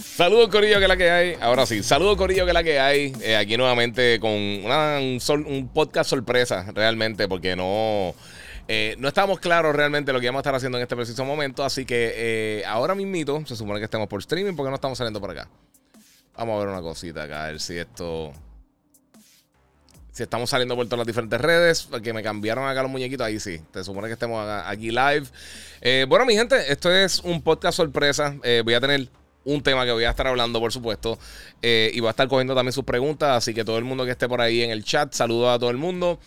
Saludos Corillo que la que hay. Ahora sí, saludos Corillo que la que hay. Eh, aquí nuevamente con un, podcast sorpresa realmente porque no... Eh, no estamos claros realmente lo que vamos a estar haciendo en este preciso momento, así que eh, ahora mismito, se supone que estamos por streaming porque no estamos saliendo por acá. Vamos a ver una cosita acá, a ver si esto... Si estamos saliendo por todas las diferentes redes, que me cambiaron acá los muñequitos, ahí sí. Se supone que estemos aquí live. Eh, bueno, mi gente, esto es un podcast sorpresa. Eh, voy a tener un tema que voy a estar hablando, por supuesto. Eh, y voy a estar cogiendo también sus preguntas. Así que todo el mundo que esté por ahí en el chat, saludo a todo el mundo.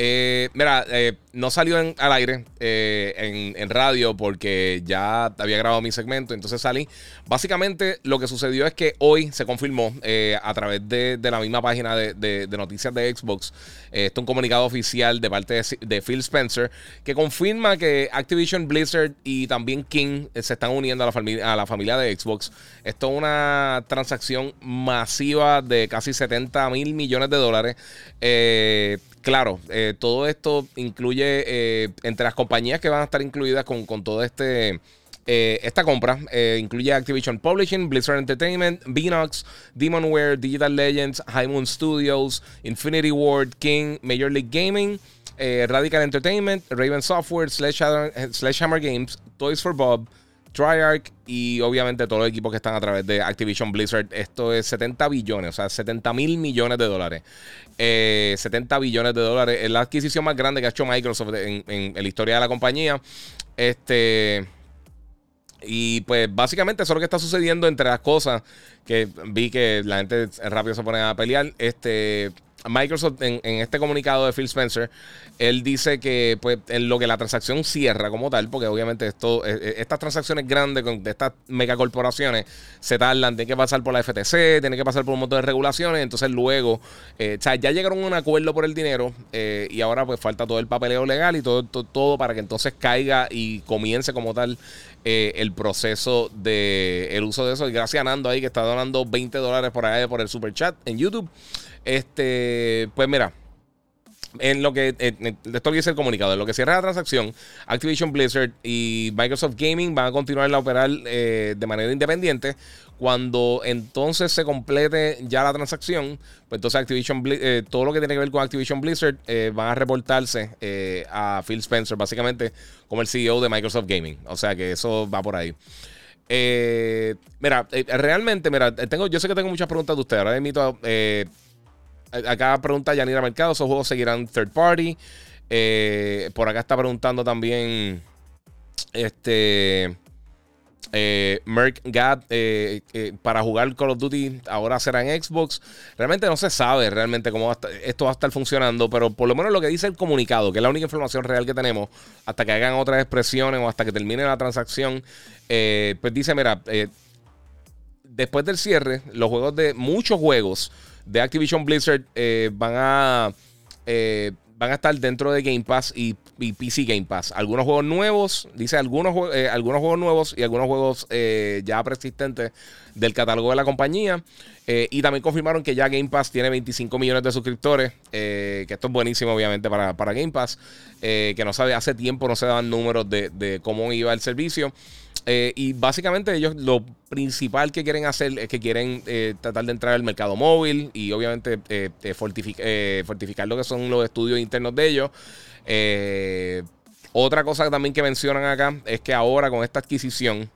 Eh, mira, eh, no salió al aire eh, en, radio porque ya había grabado mi segmento, entonces salí. Básicamente lo que sucedió es que hoy se confirmó a través de, la misma página de, noticias de Xbox, esto es un comunicado oficial de parte de, Phil Spencer, que confirma que Activision Blizzard y también King se están uniendo a la, familia, a la familia de Xbox. Esto es una transacción masiva de casi 70 mil millones de dólares. Claro, eh, todo esto incluye eh, entre las compañías que van a estar incluidas con, con todo este. Eh, esta compra incluye Activision Publishing, Blizzard Entertainment, Beanox, Demonware, Digital Legends, High Moon Studios, Infinity Ward, King, Major League Gaming, Radical Entertainment, Raven Software, Sledgehammer Games, Toys for Bob, Triarch y obviamente todos los equipos que están a través de Activision Blizzard. Esto es 70 billones, o sea, 70 mil millones de dólares. 70 eh, billones de dólares. Es la adquisición más grande que ha hecho Microsoft en, la historia de la compañía. Este. Y pues básicamente eso es lo que está sucediendo entre las cosas que vi que la gente rápido se pone a pelear. Este, Microsoft en, este comunicado de Phil Spencer, él dice que pues en lo que la transacción cierra como tal, porque obviamente esto, eh, eh, estas transacciones grandes de estas megacorporaciones se tardan, tienen que pasar por la FTC, tienen que pasar por un montón de regulaciones, entonces luego, eh, o sea, ya llegaron a un acuerdo por el dinero y ahora pues falta todo el papeleo legal y todo, todo, para que entonces caiga y comience como tal el proceso de el uso de eso. Y gracias a Nando ahí que está donando 20 dólares por ahí por el super chat en YouTube. Este, pues mira, en lo que esto dice el comunicado, en lo que cierra la transacción, Activision Blizzard y Microsoft Gaming van a continuar a operar eh, de manera independiente. Cuando entonces se complete ya la transacción, pues entonces Activision eh, todo lo que tiene que ver con Activision Blizzard eh, van a reportarse a Phil Spencer, básicamente como el CEO de Microsoft Gaming. O sea que eso va por ahí. mira, realmente, mira, tengo, yo sé que tengo muchas preguntas de ustedes. Ahora invito a Acá pregunta Yanira Mercado, ¿esos juegos seguirán third party? Eh, por acá está preguntando también este eh, Gad eh, para jugar Call of Duty ahora será en Xbox. Realmente no se sabe realmente cómo esto va a estar funcionando, pero por lo menos lo que dice el comunicado, que es la única información real que tenemos, hasta que hagan otras expresiones o hasta que termine la transacción, pues dice, mira, después del cierre, los juegos de muchos juegos de Activision Blizzard eh, van a eh, van a estar dentro de Game Pass y, PC Game Pass. Algunos juegos nuevos, dice algunos, eh, algunos juegos nuevos y algunos juegos ya persistentes del catálogo de la compañía. y también confirmaron que ya Game Pass tiene 25 millones de suscriptores, que esto es buenísimo obviamente para, para Game Pass, que no sabe, hace tiempo no se daban números de, de cómo iba el servicio. Eh, y básicamente ellos lo principal que quieren hacer es que quieren eh, tratar de entrar al mercado móvil y obviamente eh, fortificar lo que son los estudios internos de ellos. otra cosa también que mencionan acá es que ahora con esta adquisición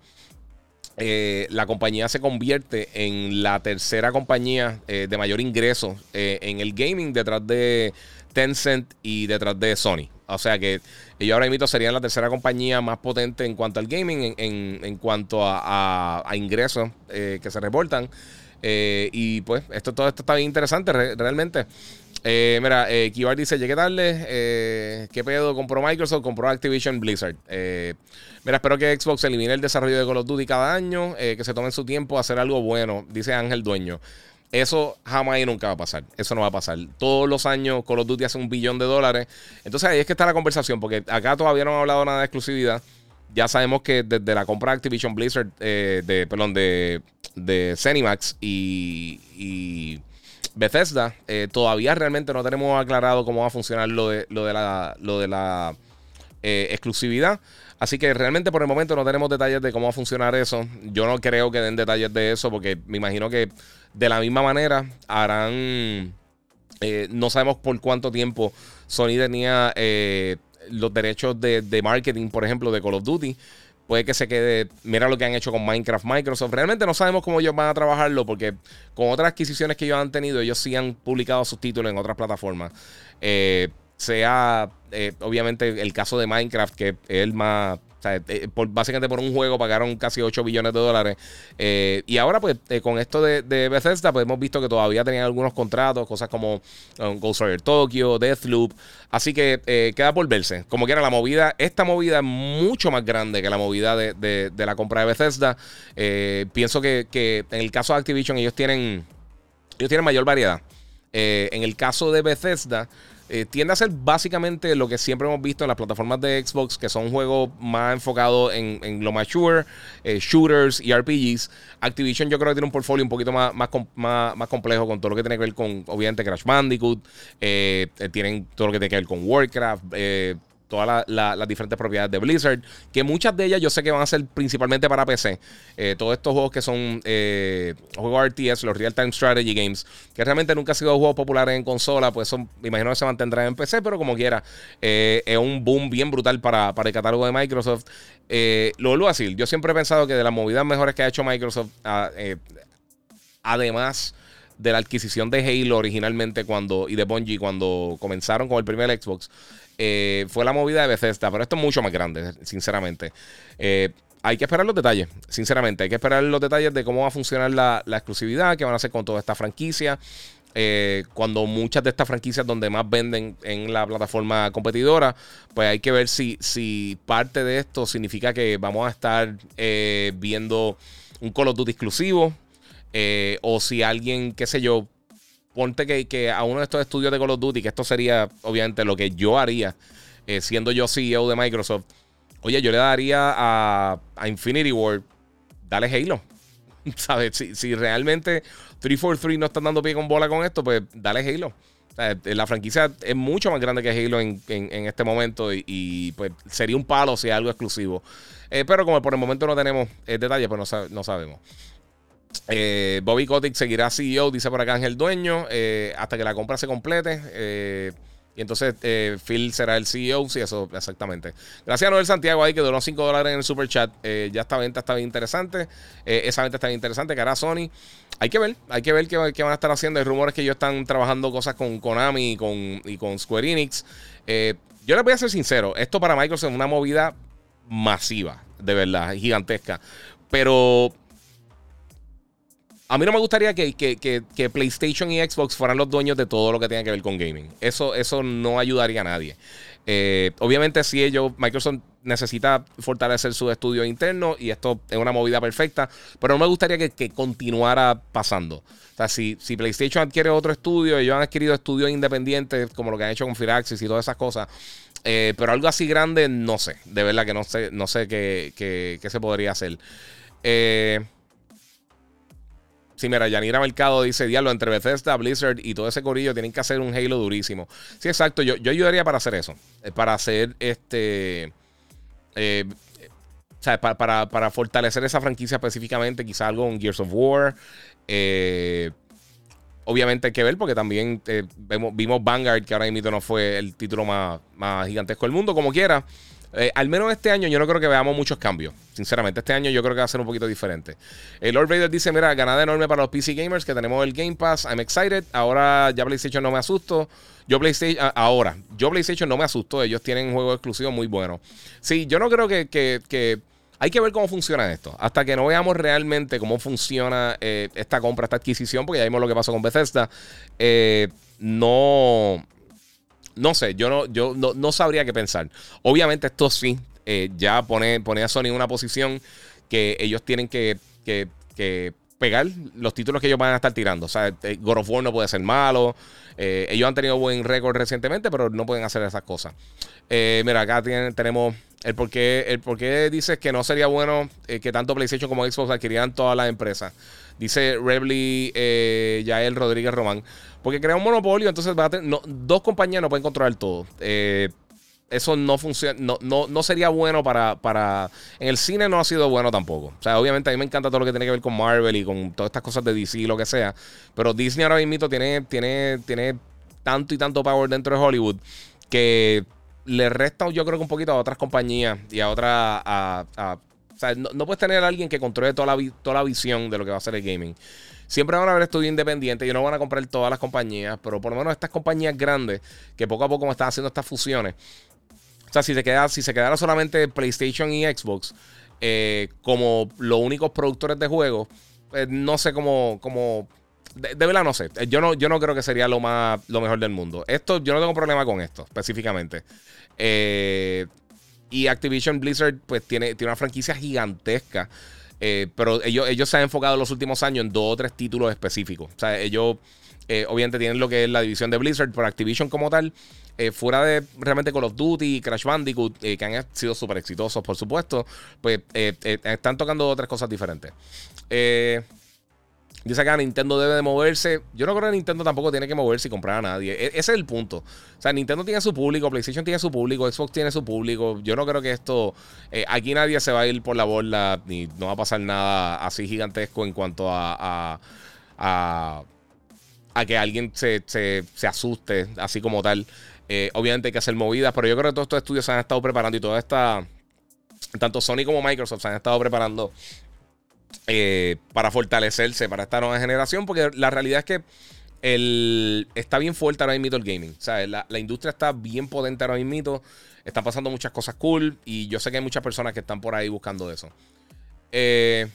la compañía se convierte en la tercera compañía de mayor ingreso en el gaming detrás de Tencent y detrás de Sony. O sea que ellos ahora mismo serían la tercera compañía más potente en cuanto al gaming, en, cuanto a, ingresos eh, que se reportan. y pues, esto, todo esto está bien interesante realmente. Eh, mira, eh, Kibar dice, llegué tarde. Eh, ¿Qué pedo? ¿Compró Microsoft? ¿Compró Activision Blizzard? Eh, mira, espero que Xbox elimine el desarrollo de Call of Duty cada año. que se tomen su tiempo a hacer algo bueno, dice Ángel Dueño. Eso jamás y nunca va a pasar. Eso no va a pasar. Todos los años Call of Duty hace un billón de dólares. Entonces ahí es que está la conversación, porque acá todavía no han hablado nada de exclusividad. Ya sabemos que desde la compra Activision Blizzard, de, perdón, de, de Cenimax y Bethesda, eh, todavía realmente no tenemos aclarado cómo va a funcionar lo de, lo de la, lo de la eh, exclusividad. Así que realmente por el momento no tenemos detalles de cómo va a funcionar eso. Yo no creo que den detalles de eso porque me imagino que de la misma manera harán... Eh, no sabemos por cuánto tiempo Sony tenía los derechos de, de marketing, por ejemplo, de Call of Duty. Puede que se quede. Mira lo que han hecho con Minecraft Microsoft. Realmente no sabemos cómo ellos van a trabajarlo porque con otras adquisiciones que ellos han tenido, ellos sí han publicado sus títulos en otras plataformas. Eh, sea, eh, obviamente, el caso de Minecraft, que es el más eh, básicamente por un juego pagaron casi 8 billones de dólares. Eh, y ahora, pues, eh, con esto de, Bethesda, pues hemos visto que todavía tenían algunos contratos, cosas como um, Ghost Rider Tokyo, Deathloop. Así que queda por verse. Como quiera, la movida, esta movida es mucho más grande que la movida de, la compra de Bethesda. pienso que, que, en el caso de Activision, ellos tienen, ellos tienen mayor variedad. en el caso de Bethesda, eh, tiende a ser básicamente lo que siempre hemos visto en las plataformas de Xbox, que son juegos más enfocados en, lo mature, eh, shooters y RPGs. Activision yo creo que tiene un portfolio un poquito más, más, más, complejo con todo lo que tiene que ver con, obviamente, Crash Bandicoot. Eh, tienen todo lo que tiene que ver con Warcraft todas las diferentes propiedades de Blizzard, que muchas de ellas yo sé que van a ser principalmente para PC. Eh, todos estos juegos que son eh, juegos RTS, los Real Time Strategy Games, que realmente nunca han sido juegos populares en consola, pues son, imagino que se mantendrán en PC, pero como quiera, eh, es un boom bien brutal para, para el catálogo de Microsoft. lo vuelvo a decir, yo siempre he pensado que de las movidas mejores que ha hecho Microsoft, ah, además de la adquisición de Halo originalmente cuando y de Bungie cuando comenzaron con el primer Xbox, eh, fue la movida de Bethesda, pero esto es mucho más grande, sinceramente. Eh, hay que esperar los detalles, sinceramente. Hay que esperar los detalles de cómo va a funcionar la, exclusividad, qué van a hacer con toda esta franquicia. Eh, cuando muchas de estas franquicias donde más venden en la plataforma competidora, pues hay que ver si, si parte de esto significa que vamos a estar viendo un Call of Duty exclusivo o si alguien, qué sé yo, ponte que, a uno de estos estudios de Call of Duty, que esto sería obviamente lo que yo haría, eh, siendo yo CEO de Microsoft, oye, yo le daría a, Infinity War, dale Halo. ¿Sabes? Si, realmente 343 no están dando pie con bola con esto, pues dale Halo. Eh, la franquicia es mucho más grande que Halo en, este momento y, pues sería un palo si es algo exclusivo. Eh, pero como por el momento no tenemos detalles, pues no, no sabemos. Eh, Bobby Kotick seguirá CEO, dice por acá Ángel Dueño, eh, hasta que la compra se complete. Eh, y entonces Phil será el CEO. Sí, eso exactamente. Gracias a Noel Santiago ahí que donó 5 dólares en el super chat. ya esta venta está bien interesante. esa venta está bien interesante. Que hará Sony. Hay que ver, hay que ver qué, van a estar haciendo. Hay rumores que ellos están trabajando cosas con Konami y con, y con Square Enix. yo les voy a ser sincero. Esto para Microsoft es una movida masiva, de verdad, gigantesca. Pero a mí no me gustaría que, PlayStation y Xbox fueran los dueños de todo lo que tenga que ver con gaming. Eso, eso no ayudaría a nadie. Eh, obviamente, si ellos, Microsoft necesita fortalecer su estudio interno y esto es una movida perfecta, pero no me gustaría que, continuara pasando. O sea, si, si, PlayStation adquiere otro estudio, ellos han adquirido estudios independientes como lo que han hecho con Firaxis y todas esas cosas. Eh, pero algo así grande, no sé. De verdad que no sé, no sé qué, qué se podría hacer. Eh. Sí, mira, Yanira Mercado dice, diablo, entre Bethesda, Blizzard y todo ese corillo tienen que hacer un Halo durísimo. Sí, exacto, yo, yo ayudaría para hacer eso. Eh, para hacer este... Eh, o sea, para, fortalecer esa franquicia específicamente, quizá algo en Gears of War. Eh, obviamente hay que ver porque también vimos Vanguard, que ahora mismo no fue el título más, más gigantesco del mundo, como quiera. Eh, al menos este año yo no creo que veamos muchos cambios. Sinceramente, este año yo creo que va a ser un poquito diferente. El Lord Vader dice: Mira, ganada enorme para los PC gamers que tenemos el Game Pass. I'm excited. Ahora ya PlayStation no me asusto. Yo PlayStation, ahora, yo PlayStation no me asusto. Ellos tienen un juego exclusivo muy bueno. Sí, yo no creo que, hay que ver cómo funciona esto. Hasta que no veamos realmente cómo funciona eh, esta compra, esta adquisición, porque ya vimos lo que pasó con Bethesda, eh, no... No sé, yo no, yo no, sabría qué pensar. Obviamente esto sí, eh, ya pone, pone, a Sony en una posición que ellos tienen que, que, que pegar los títulos que ellos van a estar tirando. O sea, God of War no puede ser malo. Eh, ellos han tenido buen récord recientemente, pero no pueden hacer esas cosas. Eh, mira, acá tenemos el por, qué, el por qué dices que no sería bueno eh, que tanto PlayStation como Xbox adquirieran todas las empresas. Dice Revly Yael Rodríguez Román. Porque crea un monopolio, entonces dos compañías no pueden controlar todo eso no funciona, no, no, no, sería bueno para, para... En el cine no ha sido bueno tampoco. O sea, obviamente a mí me encanta todo lo que tiene que ver con Marvel y con todas estas cosas de DC y lo que sea. Pero Disney ahora mismo tiene, tiene, tiene tanto y tanto power dentro de Hollywood que le resta yo creo que un poquito a otras compañías y a otras... A, o sea, no, puedes tener a alguien que controle toda la, visión de lo que va a ser el gaming. Siempre van a haber estudios independientes y no van a comprar todas las compañías, pero por lo menos estas compañías grandes que poco a poco están haciendo estas fusiones, o sea, si se, queda, si se quedara solamente PlayStation y Xbox eh, como los únicos productores de juegos, eh, no sé cómo. cómo de, verdad no sé. Yo no, yo no creo que sería lo más lo mejor del mundo. Esto, yo no tengo problema con esto, específicamente. Eh, y Activision Blizzard, pues, tiene, tiene una franquicia gigantesca. pero ellos, ellos se han enfocado en los últimos años en dos o tres títulos específicos. O sea, ellos obviamente tienen lo que es la división de Blizzard, pero Activision como tal eh, fuera de realmente Call of Duty y Crash Bandicoot, eh, que han sido súper exitosos, por supuesto, pues eh, están tocando otras cosas diferentes. Dice acá, Nintendo debe de moverse. Yo no creo que Nintendo tampoco tiene que moverse y comprar a nadie. E, ese es el punto. O sea, Nintendo tiene su público, PlayStation tiene su público, Xbox tiene su público. Yo no creo que esto... aquí nadie se va a ir por la borda ni no va a pasar nada así gigantesco en cuanto a, a, a, que alguien se, se, se, asuste así como tal. Eh, obviamente hay que hacer movidas, pero yo creo que todos estos estudios se han estado preparando y toda esta. Tanto Sony como Microsoft se han estado preparando eh, para fortalecerse para esta nueva generación, porque la realidad es que el, está bien fuerte ahora mismo el gaming. La, la, industria está bien potente ahora mismo. Están pasando muchas cosas cool. Y yo sé que hay muchas personas que están por ahí buscando eso. Eh,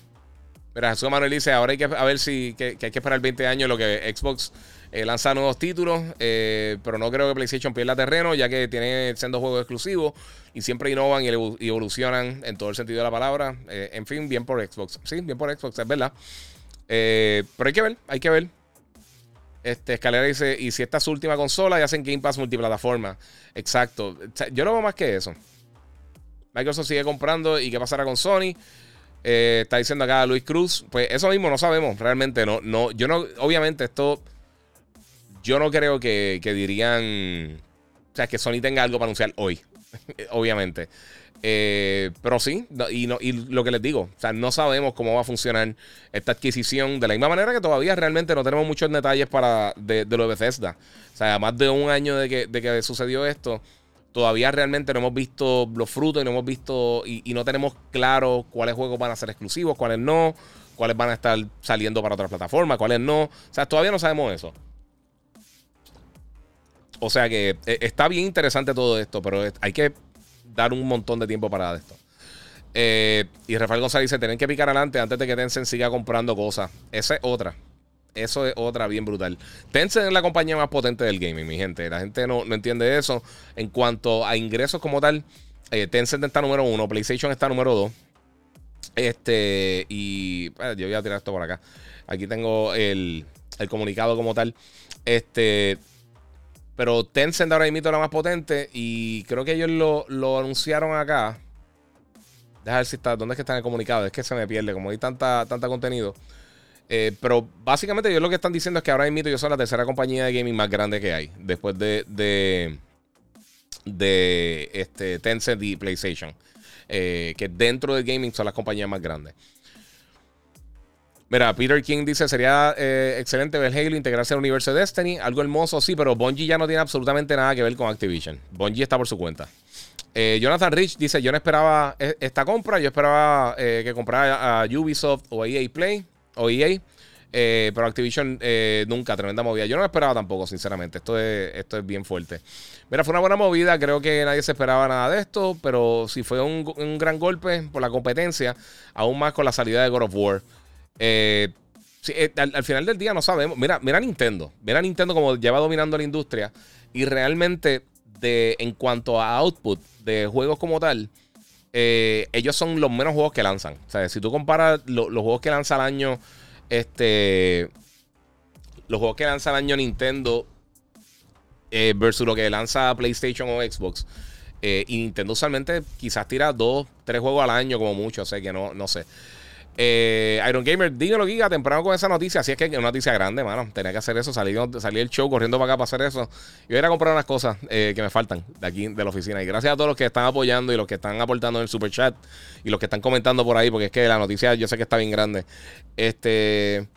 mira, Jesús Manuel dice: Ahora hay que a ver si que, hay que esperar 20 años lo que Xbox eh, lanza nuevos títulos, eh, pero no creo que PlayStation pierda terreno, ya que tiene siendo juegos exclusivos y siempre innovan y evolucionan en todo el sentido de la palabra. Eh, en fin, bien por Xbox. Sí, bien por Xbox, es verdad. pero hay que ver, hay que ver. Este, Escalera dice, y si esta es su última consola y hacen Game Pass multiplataforma. Exacto. yo no veo más que eso. Microsoft sigue comprando y qué pasará con Sony. Está diciendo acá Luis Cruz. Pues eso mismo no sabemos realmente. No, no, yo no, obviamente esto yo no creo que, dirían. O sea, que Sony tenga algo para anunciar hoy. obviamente. Eh, pero sí, y, no, y lo que les digo, o sea, no sabemos cómo va a funcionar esta adquisición de la misma manera que todavía realmente no tenemos muchos detalles para de, lo de Bethesda. O sea, más de un año de que, de que sucedió esto, todavía realmente no hemos visto los frutos y no hemos visto y, no tenemos claro cuáles juegos van a ser exclusivos, cuáles no, cuáles van a estar saliendo para otras plataformas, cuáles no. O sea, todavía no sabemos eso. O sea que eh, está bien interesante todo esto, pero hay que dar un montón de tiempo para esto. Eh, y Rafael González dice: Tienen que picar adelante antes de que Tencent siga comprando cosas. Esa es otra. Eso es otra bien brutal. Tencent es la compañía más potente del gaming, mi gente. La gente no, entiende eso. En cuanto a ingresos como tal, eh, Tencent está número uno, PlayStation está número dos. Este, y yo voy a tirar esto por acá. Aquí tengo el, el comunicado como tal. Este, pero Tencent ahora mismo la más potente y creo que ellos lo, anunciaron acá. Deja ver si está. ¿Dónde es que está en el comunicado? Es que se me pierde, como hay tanta, tanta contenido. Eh, pero básicamente ellos lo que están diciendo es que ahora mismo ellos son la tercera compañía de gaming más grande que hay. Después de, de, de este, Tencent y PlayStation. Eh, que dentro del gaming son las compañías más grandes. Mira, Peter King dice, sería eh, excelente ver Halo integrarse al universo de Destiny. Algo hermoso, sí, pero Bungie ya no tiene absolutamente nada que ver con Activision. Bungie está por su cuenta. Jonathan Rich dice, yo no esperaba e-, esta compra, yo esperaba que comprara a Ubisoft o EA Play o EA. Eh, pero Activision eh, nunca, tremenda movida. Yo no lo esperaba tampoco, sinceramente. Esto es, esto es bien fuerte. Mira, fue una buena movida. Creo que nadie se esperaba nada de esto. Pero si fue un, gran golpe por la competencia, aún más con la salida de God of War. Eh, al, final del día no sabemos. Mira, mira Nintendo. Mira Nintendo como lleva dominando la industria. Y realmente, de, en cuanto a output de juegos como tal. Ellos son los menos juegos que lanzan. O sea, si tú comparas los juegos que lanza al año este. Los juegos que lanza el año Nintendo eh, versus lo que lanza PlayStation o Xbox. Eh, y Nintendo usualmente quizás tira dos, tres juegos al año como mucho. O sea que no, no sé. Eh, Iron Gamer, dígalo, Giga, temprano con esa noticia. Así es que es una noticia grande, mano. Tenía que hacer eso. Salí, salí el show corriendo para acá para hacer eso. Y voy a ir a comprar unas cosas que me faltan de aquí, de la oficina. Y gracias a todos los que están apoyando y los que están aportando en el super chat y los que están comentando por ahí, porque es que la noticia yo sé que está bien grande. Este.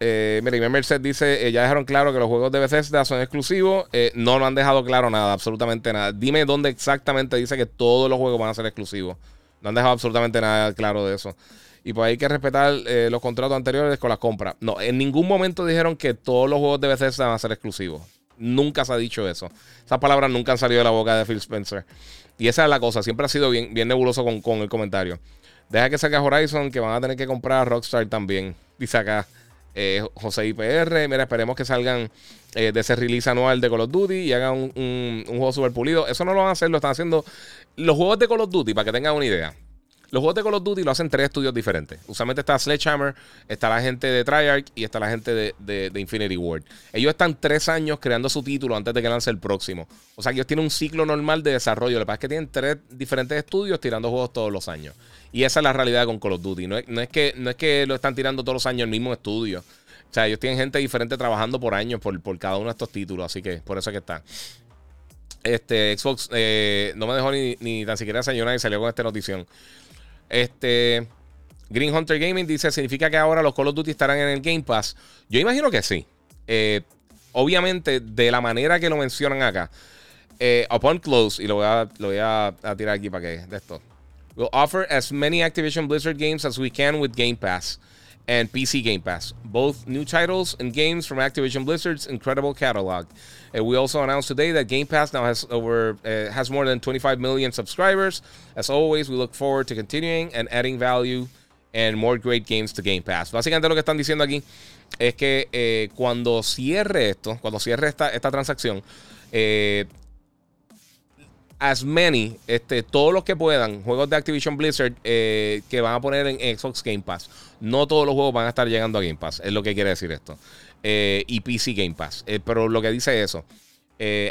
Eh, mira, Merced dice: eh, Ya dejaron claro que los juegos de Bethesda son exclusivos. Eh, no, no han dejado claro nada, absolutamente nada. Dime dónde exactamente dice que todos los juegos van a ser exclusivos. No han dejado absolutamente nada claro de eso. Y pues hay que respetar eh, los contratos anteriores con las compras. No, en ningún momento dijeron que todos los juegos de Bethesda van a ser exclusivos. Nunca se ha dicho eso. Esas palabras nunca han salido de la boca de Phil Spencer. Y esa es la cosa. Siempre ha sido bien, bien nebuloso con, con el comentario. Deja que saque Horizon, que van a tener que comprar a Rockstar también. Dice acá eh, José IPR. Mira, esperemos que salgan eh, de ese release anual de Call of Duty y hagan un, un, un, juego super pulido. Eso no lo van a hacer, lo están haciendo los juegos de Call of Duty, para que tengan una idea. Los juegos de Call of Duty lo hacen tres estudios diferentes. Usualmente está Sledgehammer, está la gente de Treyarch y está la gente de, Infinity Ward. Ellos están tres años creando su título antes de que lance el próximo. O sea ellos tienen un ciclo normal de desarrollo. Lo que pasa es que tienen tres diferentes estudios tirando juegos todos los años. Y esa es la realidad con Call of Duty. No es, que, no es que lo están tirando todos los años el mismo estudio. O sea, ellos tienen gente diferente trabajando por años por, por cada uno de estos títulos. Así que por eso es que está. Este, Xbox eh, no me dejó ni, ni tan siquiera desayunar y salió con esta notición. Este. Green Hunter Gaming dice: ¿Significa que ahora los Call of Duty estarán en el Game Pass? Yo imagino que sí. Eh, obviamente, de la manera que lo mencionan acá. Eh, upon close, y lo voy, a, lo voy a, tirar aquí para que de esto. We'll offer as many Activision Blizzard games as we can with Game Pass and PC Game Pass. Both new titles and games from Activision Blizzard's incredible catalog. We also announced today that Game Pass now has over uh, has more than 25 million subscribers. As always, we look forward to continuing and adding value and more great games to Game Pass. Básicamente lo que están diciendo aquí es que eh, cuando cierre esto, cuando cierre esta, esta transacción, eh, as many, este, todos los que puedan, juegos de Activision Blizzard eh, que van a poner en Xbox Game Pass. No todos los juegos van a estar llegando a Game Pass, es lo que quiere decir esto. Eh, y PC Game Pass. Eh, pero lo que dice eso,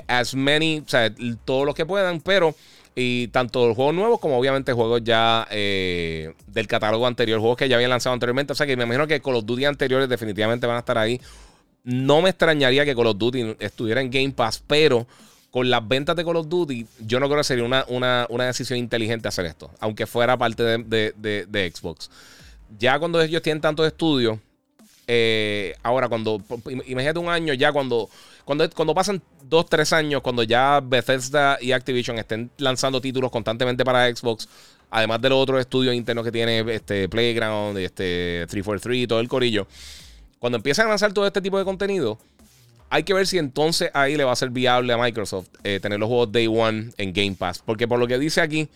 as many, o sea, todos los que puedan, pero y tanto los juegos nuevos como obviamente juegos ya del catálogo anterior, juegos que ya habían lanzado anteriormente. O sea que me imagino que con los Duty anteriores definitivamente van a estar ahí. No me extrañaría que Call of Duty estuviera en Game Pass, pero con las ventas de Call of Duty, yo no creo que sería una, una, decisión inteligente hacer esto, aunque fuera parte de, Xbox. Ya cuando ellos tienen tantos estudios, eh, ahora cuando, imagínate un año ya cuando, cuando, cuando pasan dos, tres años, cuando ya Bethesda y Activision estén lanzando títulos constantemente para Xbox, además de los otros estudios internos que tiene este Playground, este 343 y todo el corillo, cuando empiezan a lanzar todo este tipo de contenido, hay que ver si entonces ahí le va a ser viable a Microsoft eh, tener los juegos Day One en Game Pass. Porque por lo que dice aquí,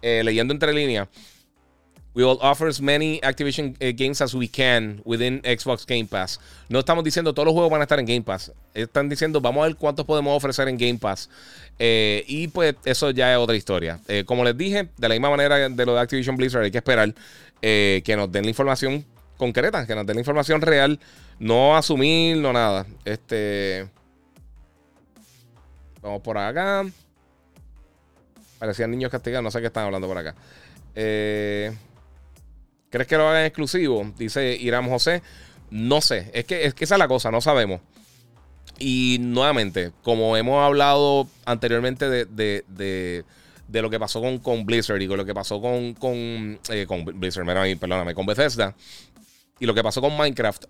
eh, leyendo entre líneas, we will offer as many Activision eh, games as we can within Xbox Game Pass. No estamos diciendo todos los juegos van a estar en Game Pass. Están diciendo vamos a ver cuántos podemos ofrecer en Game Pass. y pues eso ya es otra historia. como les dije, de la misma manera de lo de Activision Blizzard, hay que esperar que nos den la información concreta, que nos den la información real no asumir, no nada. Este. Vamos por acá. Parecían niños castigados, no sé qué están hablando por acá. Eh, ¿Crees que lo hagan exclusivo? Dice Irán José. No sé, es que, es que esa es la cosa, no sabemos. Y nuevamente, como hemos hablado anteriormente de, de, de, lo que pasó con, con, Blizzard y con lo que pasó con, con, eh, con Blizzard, perdóname, con Bethesda y lo que pasó con Minecraft,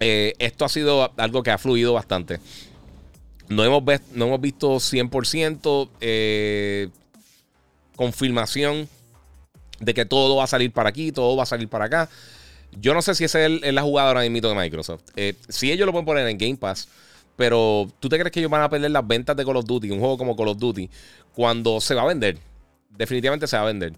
eh, esto ha sido algo que ha fluido bastante. No hemos, visto 100% eh, confirmación de que todo va a salir para aquí, todo va a salir para acá. Yo no sé si esa es, la jugada ahora mismo de Microsoft. Eh, si ellos lo pueden poner en Game Pass, pero ¿tú te crees que ellos van a perder las ventas de Call of Duty, un juego como Call of Duty, cuando se va a vender? Definitivamente se va a vender.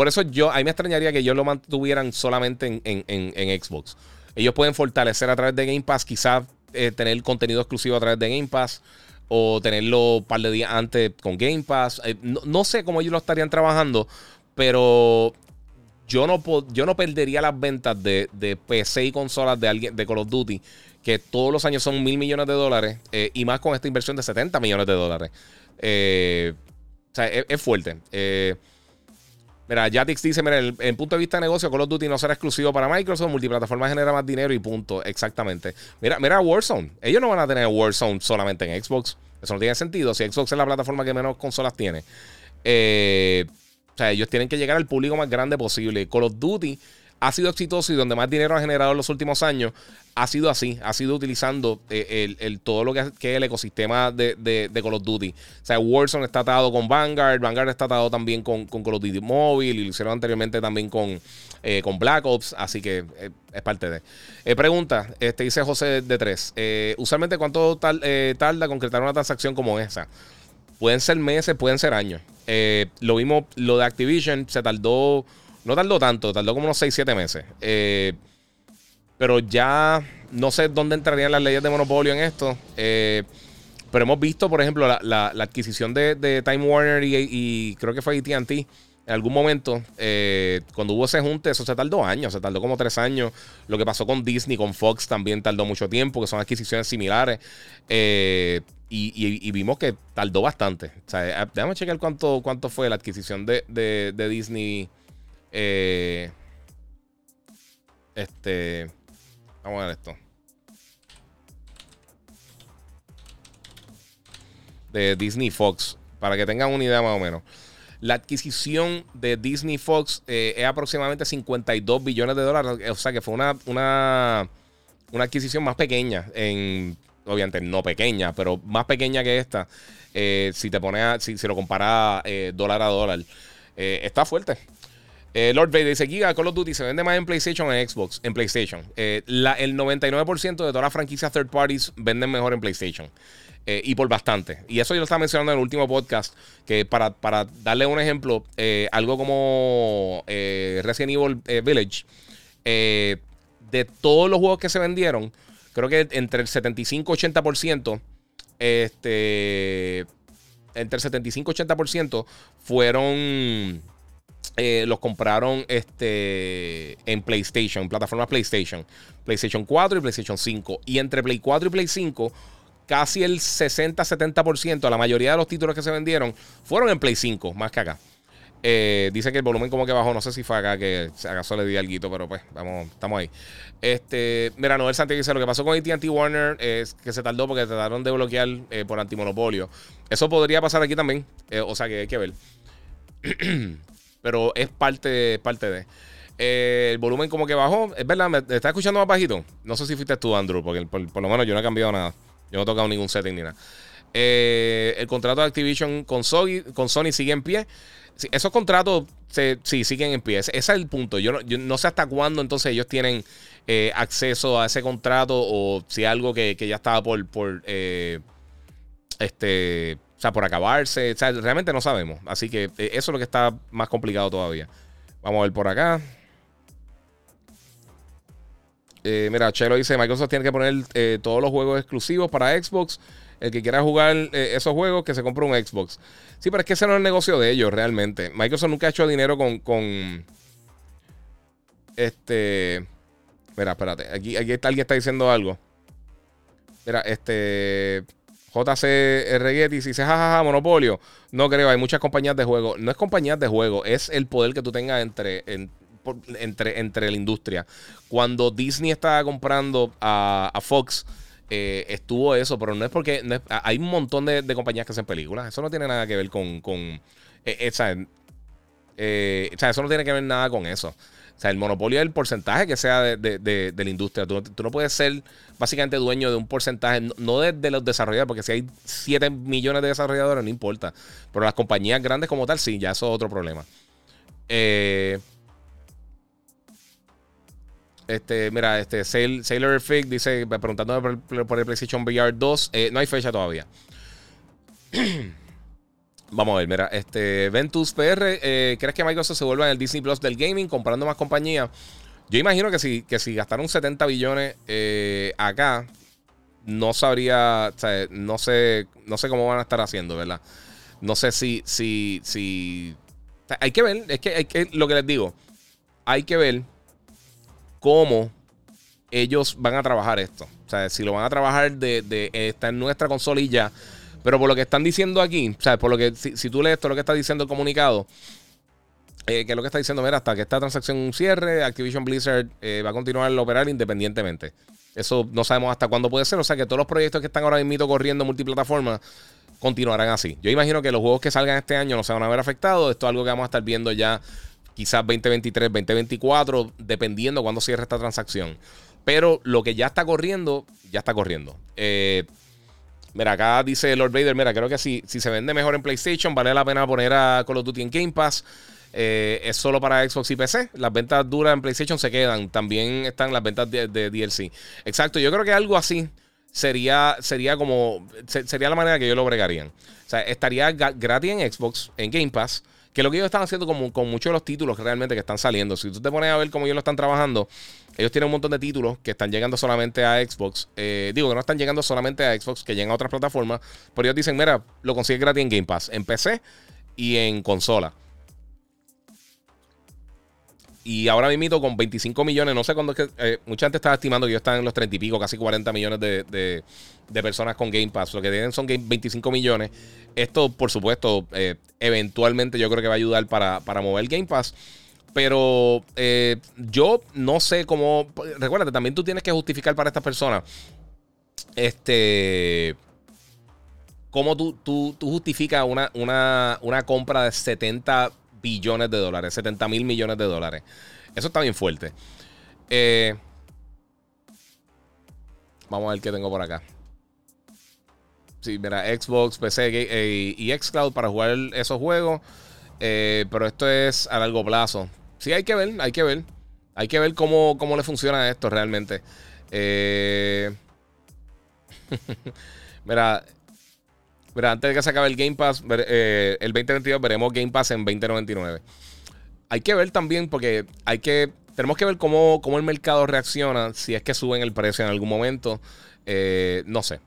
Por eso yo, a mí me extrañaría que ellos lo mantuvieran solamente en, Xbox. Ellos pueden fortalecer a través de Game Pass, quizás eh, tener contenido exclusivo a través de Game Pass o tenerlo un par de días antes con Game Pass. Eh, no, sé cómo ellos lo estarían trabajando, pero yo no, yo no perdería las ventas de, PC y consolas de, alguien, de Call of Duty, que todos los años son mil millones de dólares, eh, y más con esta inversión de 70 millones de dólares. O sea, es, fuerte. Mira, Jatix dice: Mira, en, el punto de vista de negocio, Call of Duty no será exclusivo para Microsoft, multiplataforma genera más dinero y punto. Exactamente. Mira, mira Warzone. Ellos no van a tener Warzone solamente en Xbox. Eso no tiene sentido. Si Xbox es la plataforma que menos consolas tiene. Eh, o sea, ellos tienen que llegar al público más grande posible. Call of Duty ha sido exitoso y donde más dinero ha generado en los últimos años ha sido así, ha sido utilizando eh, el, todo lo que, es el ecosistema de, de, Call of Duty. O sea, Warzone está atado con Vanguard, Vanguard está atado también con, con Call of Duty Mobile y lo hicieron anteriormente también con, eh, con Black Ops, así que eh, es parte de. pregunta, este dice José de 3, usualmente cuánto tarda concretar una transacción como esa? Pueden ser meses, pueden ser años. lo vimos, lo de Activision se tardó no tardó tanto, tardó como unos 6-7 meses. Eh, pero ya no sé dónde entrarían las leyes de monopolio en esto. Eh, pero hemos visto, por ejemplo, la, adquisición de, Time Warner y, creo que fue ATT en algún momento. Eh, cuando hubo ese junte, eso se tardó años, se tardó como tres años. Lo que pasó con Disney, con Fox también tardó mucho tiempo, que son adquisiciones similares. y, vimos que tardó bastante. O sea, déjame checar cuánto, cuánto fue la adquisición de, de Disney eh, este. Vamos a ver esto. De Disney Fox. Para que tengan una idea más o menos. La adquisición de Disney Fox eh, es aproximadamente 52 billones de dólares. O sea que fue una, una, una adquisición más pequeña. En, obviamente no pequeña, pero más pequeña que esta. Eh, si te pones si, lo comparas dólar a dólar. está fuerte. Eh, Lord Vader dice: Giga, Call of Duty se vende más en PlayStation en Xbox. En PlayStation. Eh, el 99% de todas las franquicias third parties venden mejor en PlayStation. Eh, y por bastante. Y eso yo lo estaba mencionando en el último podcast. Que para, para darle un ejemplo, algo como Resident Evil Village. de todos los juegos que se vendieron, creo que entre el 75 y 80%. Este. Entre el 75 y 80% fueron eh, los compraron este, en PlayStation, en plataformas PlayStation. PlayStation 4 y PlayStation 5. Y entre Play 4 y Play 5, casi el 60-70%, la mayoría de los títulos que se vendieron, fueron en Play 5, más que acá. Eh, dice que el volumen como que bajó, no sé si fue acá que acaso le di algo, pero pues vamos, estamos ahí. Este, mira, Noel Santiago dice, lo que pasó con AT&T Warner es que se tardó porque trataron de bloquear eh, por antimonopolio. Eso podría pasar aquí también, o sea que hay que ver. pero es parte, parte de. Eh, el volumen como que bajó. Es verdad, me está escuchando más bajito. No sé si fuiste tú, Andrew, porque por, lo menos yo no he cambiado nada. Yo no he tocado ningún setting ni nada. Eh, el contrato de Activision con Sony, con Sony sigue en pie. esos contratos sí siguen en pie. Ese, es el punto. Yo no, sé hasta cuándo entonces ellos tienen eh, acceso a ese contrato o si algo que, ya estaba por, por este o sea, por acabarse. O sea, realmente no sabemos. Así que eh, eso es lo que está más complicado todavía. Vamos a ver por acá. Eh, mira, Chelo dice: Microsoft tiene que poner eh, todos los juegos exclusivos para Xbox. El que quiera jugar esos juegos, que se compre un Xbox. Sí, pero es que ese no es el negocio de ellos, realmente. Microsoft nunca ha hecho dinero con. con este. Mira, espérate. Aquí, aquí está, alguien está diciendo algo. Mira, este. JC Reguetti dice, jajaja, monopolio. No creo, hay muchas compañías de juego. No es compañías de juego, es el poder que tú tengas entre, entre, entre la industria. Cuando Disney estaba comprando a, Fox, eh, estuvo eso, pero no es porque hay un montón de, compañías que hacen películas. Eso no tiene nada que ver con... con eh, eh, eso no tiene que ver nada con eso. O sea, el monopolio es el porcentaje que sea de, la industria. Tú, no puedes ser básicamente dueño de un porcentaje, no de, los desarrolladores, porque si hay 7 millones de desarrolladores, no importa. Pero las compañías grandes como tal, sí, ya eso es otro problema. Eh, Este, mira, este Sailor Fig dice, preguntando por, el PlayStation VR 2. Eh, no hay fecha todavía. Vamos a ver, mira, este Ventus PR, eh, ¿crees que Microsoft se vuelva en el Disney Plus del gaming comprando más compañías? Yo imagino que si, que si gastaron 70 billones eh, acá, no sabría, o sea, no sé, no sé cómo van a estar haciendo, ¿verdad? No sé si, si, si, hay que ver, es que, hay que, lo que les digo, hay que ver cómo ellos van a trabajar esto. O sea, si lo van a trabajar de, de estar en nuestra ya pero por lo que están diciendo aquí, o sea, por lo que si, tú lees todo lo que está diciendo el comunicado, eh, que es lo que está diciendo, mira, hasta que esta transacción cierre, Activision Blizzard eh, va a continuar a operar independientemente. Eso no sabemos hasta cuándo puede ser. O sea que todos los proyectos que están ahora mismo corriendo multiplataforma continuarán así. Yo imagino que los juegos que salgan este año no se van a ver afectados. Esto es algo que vamos a estar viendo ya quizás 2023, 2024, dependiendo cuándo cierre esta transacción. Pero lo que ya está corriendo, ya está corriendo. Eh, Mira, acá dice Lord Vader, mira, creo que si, si se vende mejor en PlayStation, vale la pena poner a Call of Duty en Game Pass. Eh, es solo para Xbox y PC. Las ventas duras en PlayStation se quedan. También están las ventas de, DLC. Exacto, yo creo que algo así sería, sería como. sería la manera que yo lo bregarían. O sea, estaría gratis en Xbox, en Game Pass. Que lo que ellos están haciendo con, con muchos de los títulos que realmente que están saliendo. Si tú te pones a ver cómo ellos lo están trabajando, ellos tienen un montón de títulos que están llegando solamente a Xbox. Eh, digo que no están llegando solamente a Xbox, que llegan a otras plataformas. Pero ellos dicen, mira, lo consigues gratis en Game Pass, en PC y en consola. Y ahora mismo con 25 millones, no sé cuándo es que. Eh, mucha gente está estimando que ellos están en los 30 y pico, casi 40 millones de, personas con Game Pass. Lo que tienen son 25 millones. Esto, por supuesto, eh, eventualmente yo creo que va a ayudar para, para mover Game Pass. Pero eh, yo no sé cómo. Recuérdate, también tú tienes que justificar para estas personas. Este. ¿Cómo tú, tú, justificas una, una, una compra de 70 billones de dólares, 70 mil millones de dólares. Eso está bien fuerte. Eh, vamos a ver qué tengo por acá. Sí, mira, Xbox, PC eh, y Xcloud para jugar esos juegos. Pero esto es a largo plazo. Sí, hay que ver, hay que ver. Hay que ver cómo, cómo le funciona esto realmente. mira, Mira, antes de que se acabe el Game Pass, eh, el 2022 veremos Game Pass en 2099. Hay que ver también, porque hay que. Tenemos que ver cómo, cómo el mercado reacciona, si es que suben el precio en algún momento. Eh, no sé.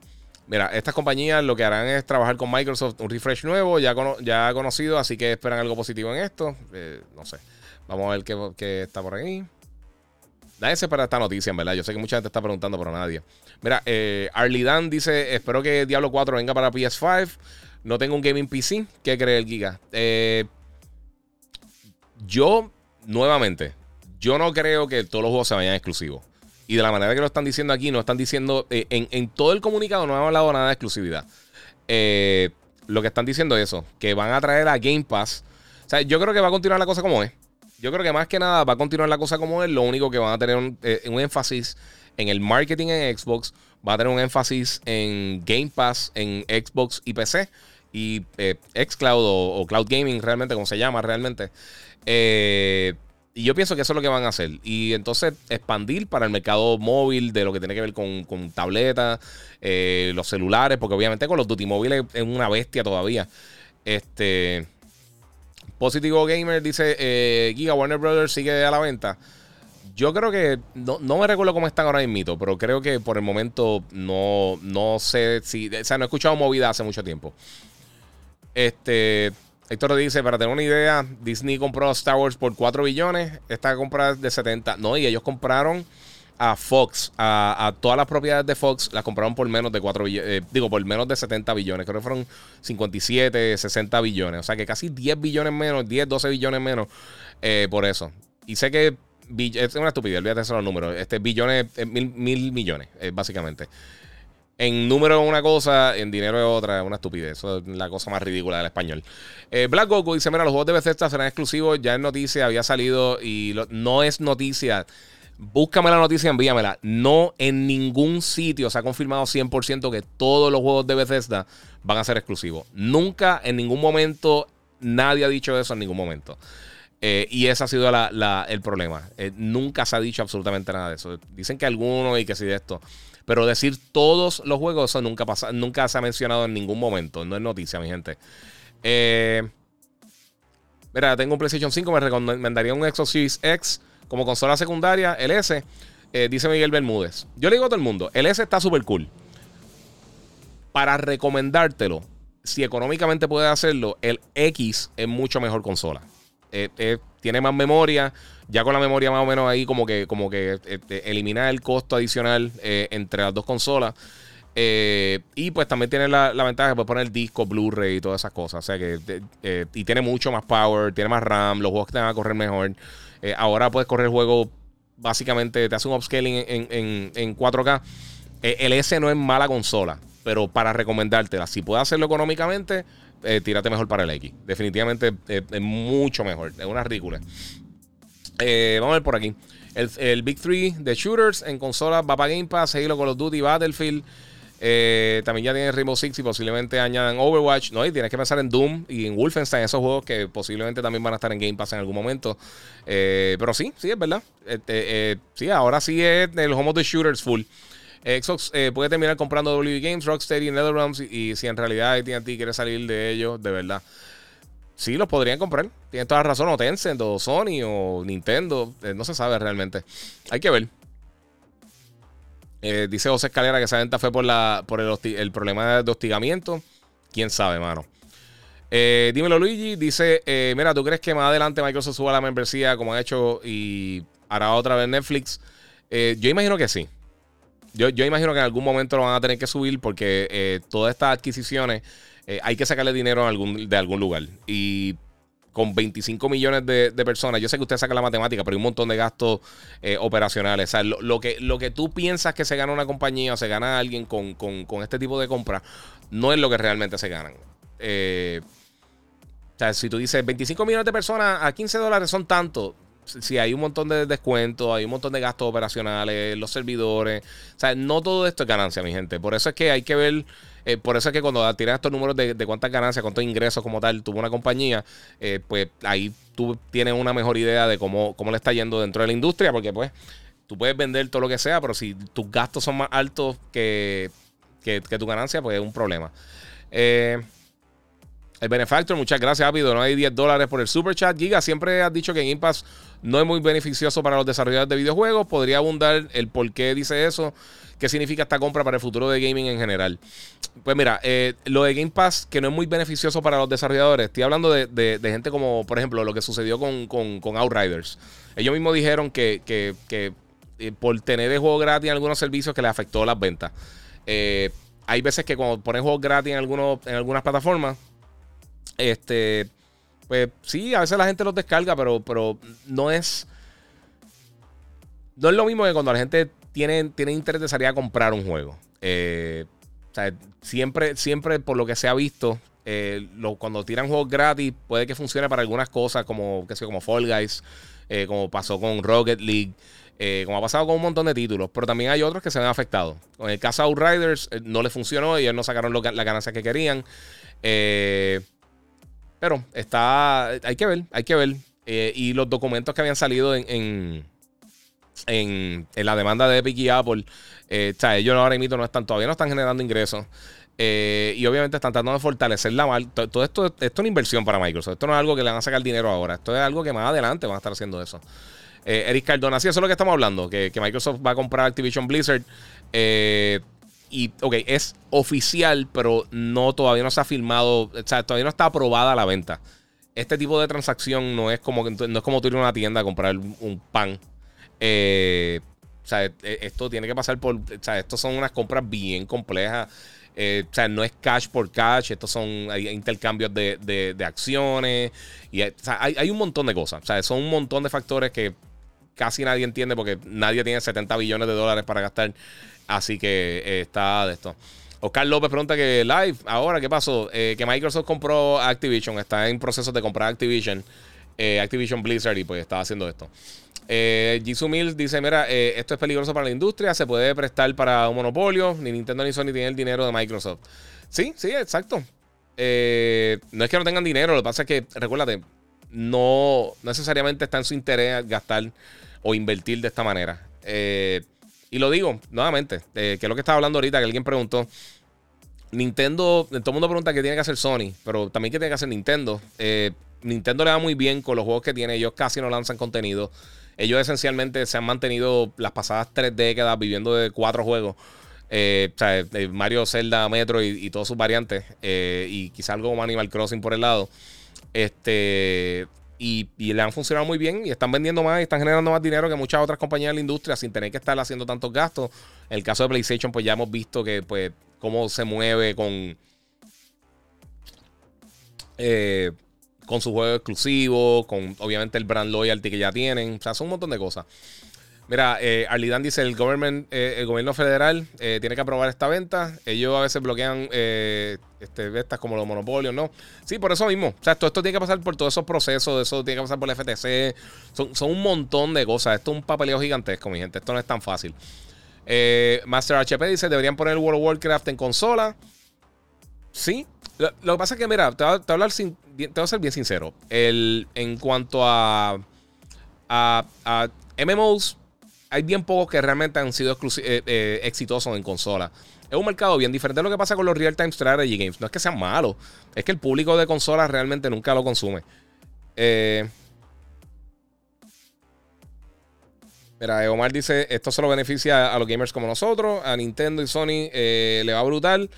Mira, estas compañías lo que harán es trabajar con Microsoft un refresh nuevo, ya, ya conocido, así que esperan algo positivo en esto. Eh, no sé. Vamos a ver qué, está por ahí. Nadie para esta noticia, en verdad. Yo sé que mucha gente está preguntando, pero nadie. Mira, eh, Dan dice: Espero que Diablo 4 venga para PS5. No tengo un gaming PC. ¿Qué cree el Giga? Eh, yo, nuevamente, yo no creo que todos los juegos se vayan exclusivos. Y de la manera que lo están diciendo aquí, no están diciendo. Eh, en, todo el comunicado no han hablado nada de exclusividad. Eh, lo que están diciendo es eso: que van a traer a Game Pass. O sea, yo creo que va a continuar la cosa como es. Yo creo que más que nada va a continuar la cosa como es. Lo único que van a tener un, eh, énfasis en el marketing en Xbox. Va a tener un énfasis en Game Pass en Xbox y PC. Y eh, Xcloud o, Cloud Gaming, realmente, como se llama realmente. Eh, y yo pienso que eso es lo que van a hacer. Y entonces expandir para el mercado móvil de lo que tiene que ver con, con tabletas, los celulares, porque obviamente con los Duty móviles es una bestia todavía. Este. Positivo Gamer dice: eh, Giga Warner Brothers sigue a la venta. Yo creo que no, me recuerdo cómo están ahora mismo, pero creo que por el momento no, no sé si. O sea, no he escuchado movida hace mucho tiempo. Este. Héctor dice: Para tener una idea, Disney compró Star Wars por 4 billones. Esta compra de 70. No, y ellos compraron a Fox, a, todas las propiedades de Fox, las compraron por menos de 4 billones, eh, digo, por menos de 70 billones, creo que fueron 57, 60 billones, o sea que casi 10 billones menos, 10, 12 billones menos eh, por eso. Y sé que es una estupidez, olvídate de los números, este billones, eh, mil, mil millones, básicamente. En número es una cosa, en dinero es otra, es una estupidez. Eso es la cosa más ridícula del español. Black Goku dice: Mira, los juegos de Bethesda serán exclusivos. Ya es noticia, había salido y no es noticia. Búscame la noticia, envíamela. No en ningún sitio se ha confirmado 100% que todos los juegos de Bethesda van a ser exclusivos. Nunca, en ningún momento, nadie ha dicho eso en ningún momento. y ese ha sido el problema. nunca se ha dicho absolutamente nada de eso. Dicen que algunos y que sí de esto. Pero decir todos los juegos, eso nunca, pasa, nunca se ha mencionado en ningún momento. No es noticia, mi gente. mira, tengo un PlayStation 5, me recomendaría un Xbox Series X como consola secundaria, el S. dice Miguel Bermúdez. Yo le digo a todo el mundo, el S está súper cool para recomendártelo, si económicamente puedes hacerlo, el X es mucho mejor consola. Eh, eh, tiene más memoria. Ya con la memoria más o menos ahí, como que, como que eh, elimina el costo adicional entre las dos consolas. y pues también tiene la, ventaja de poder poner disco, Blu-ray y todas esas cosas. O sea que. y tiene mucho más power, tiene más RAM, los juegos te van a correr mejor. Ahora puedes correr el juego. Básicamente te hace un upscaling en, en, en 4K. el S no es mala consola pero para recomendártela, si puedes hacerlo económicamente, eh, tírate mejor para el X. Definitivamente eh, es mucho mejor. Es una ridícula. Eh, vamos a ver por aquí. El, Big 3 de shooters en consola va para Game Pass, Halo, Call of Duty, Battlefield. También ya tiene Rainbow Six y posiblemente añadan Overwatch. No, y tienes que pensar en Doom y en Wolfenstein, esos juegos que posiblemente también van a estar en Game Pass en algún momento. pero sí, sí, es verdad. sí, ahora sí es el home of the shooters full. Xbox eh, puede terminar comprando W Games, Rocksteady y NetherRealms y, si en realidad AT&T quiere salir de ellos, de verdad. Sí, los podrían comprar. Tienen toda la razón. O Tencent, o Sony, o Nintendo. Eh, no se sabe realmente. Hay que ver. Eh, dice José Escalera que esa venta fue por, la, por el, problema de hostigamiento. Quién sabe, mano. dímelo, Luigi. Dice: Mira, ¿tú crees que más adelante Microsoft suba la membresía como ha hecho y hará otra vez Netflix? yo imagino que sí. Yo, imagino que en algún momento lo van a tener que subir porque eh, todas estas adquisiciones eh, hay que sacarle dinero de algún lugar. Y con 25 millones de, personas, yo sé que usted saca la matemática, pero hay un montón de gastos eh, operacionales. O sea, lo, que, lo que tú piensas que se gana una compañía o se gana alguien con, este tipo de compras, no es lo que realmente se ganan. o sea, si tú dices 25 millones de personas a 15 dólares son tanto, si hay un montón de descuentos, hay un montón de gastos operacionales, los servidores. O sea, no todo esto es ganancia, mi gente. Por eso es que hay que ver, eh, por eso es que cuando tiras estos números de, cuántas ganancias, cuántos ingresos como tal tuvo una compañía, eh, pues ahí tú tienes una mejor idea de cómo, cómo le está yendo dentro de la industria, porque pues tú puedes vender todo lo que sea, pero si tus gastos son más altos que, que, tu ganancia, pues es un problema. Eh, el Benefactor, muchas gracias, Ápido. No hay 10 dólares por el super chat. Giga, siempre has dicho que Game Pass no es muy beneficioso para los desarrolladores de videojuegos. Podría abundar el por qué dice eso. ¿Qué significa esta compra para el futuro de gaming en general? Pues mira, eh, lo de Game Pass, que no es muy beneficioso para los desarrolladores, estoy hablando de, gente como, por ejemplo, lo que sucedió con, Outriders. Ellos mismos dijeron que, eh, por tener el juego gratis en algunos servicios que les afectó las ventas. Eh, hay veces que cuando ponen juegos gratis en, algunos, en algunas plataformas, este, pues sí, a veces la gente los descarga, pero, pero no es. No es lo mismo que cuando la gente tiene, tiene interés de salir a comprar un juego. Eh, o sea, siempre, siempre por lo que se ha visto, eh, cuando tiran juegos gratis, puede que funcione para algunas cosas, como, que como Fall Guys, eh, como pasó con Rocket League, como ha pasado con un montón de títulos. Pero también hay otros que se ven afectados. Con el caso de Outriders, no le funcionó y ellos no sacaron la ganancia que querían. Pero está. Hay que ver, hay que ver. Y los documentos que habían salido en, en, la demanda de Epic y Apple. Eh, o sea, ellos ahora mismo no están, todavía no están generando ingresos. Eh, y obviamente están tratando de fortalecer la marca. Todo esto, esto es una inversión para Microsoft. Esto no es algo que le van a sacar dinero ahora. Esto es algo que más adelante van a estar haciendo eso. Eric Cardona, sí, eso es lo que estamos hablando. Que, que Microsoft va a comprar Activision Blizzard. Eh, y, ok, es oficial, pero no todavía no se ha firmado, o sea, todavía no está aprobada la venta. Este tipo de transacción no es como, no es como tú ir a una tienda a comprar un pan. Eh, e, esto tiene que pasar por, o sea, estos son unas compras bien complejas. Eh, o sea, no es cash por cash, estos son intercambios de, acciones. Y, hay, hay, un montón de cosas. O sea, son un montón de factores que casi nadie entiende porque nadie tiene 70 billones de dólares para gastar Así que eh, está de esto. Oscar López pregunta que live, ahora, ¿qué pasó? Que Microsoft compró Activision, está en proceso de comprar Activision, Activision Blizzard y pues estaba haciendo esto. Jisoo Mills dice, mira, esto es peligroso para la industria, se puede prestar para un monopolio, ni Nintendo ni Sony tienen el dinero de Microsoft. Sí, sí, exacto. no es que no tengan dinero, lo que pasa es que, recuérdate, no necesariamente está en su interés gastar o invertir de esta manera. y lo digo nuevamente, que es lo que estaba hablando ahorita, que alguien preguntó. Nintendo, todo el mundo pregunta qué tiene que hacer Sony, pero también qué tiene que hacer Nintendo. Nintendo le va muy bien con los juegos que tiene, ellos casi no lanzan contenido. Ellos esencialmente se han mantenido las pasadas tres décadas viviendo de cuatro juegos. Eh, o sea, Mario, Zelda, Metro y, todas sus variantes. Eh, y quizá algo como Animal Crossing por el lado. Este. Y, le han funcionado muy bien y están vendiendo más y están generando más dinero que muchas otras compañías de la industria sin tener que estar haciendo tantos gastos. En el caso de PlayStation, pues ya hemos visto que, pues, cómo se mueve con. Eh, con su juego exclusivo, con obviamente el brand loyalty que ya tienen. O sea, son un montón de cosas. Mira, eh, Arlidan dice, el, eh, el gobierno federal eh, tiene que aprobar esta venta. Ellos a veces bloquean eh, este, como los monopolios, ¿no? Sí, por eso mismo. O sea, todo esto tiene que pasar por todos esos procesos, eso tiene que pasar por el FTC. Son, un montón de cosas. Esto es un papeleo gigantesco, mi gente. Esto no es tan fácil. Master HP dice, deberían poner World of Warcraft en consola. Sí. Lo, que pasa es que, mira, te voy a, hablar sin, te voy a ser bien sincero. El, en cuanto a, a, MMOs hay bien pocos que realmente han sido eh, eh, exitosos en consola. Es un mercado bien diferente de lo que pasa con los real-time strategy games. No es que sean malos, es que el público de consolas realmente nunca lo consume. Eh, mira, Omar dice: Esto solo beneficia a los gamers como nosotros, a Nintendo y Sony le va brutal.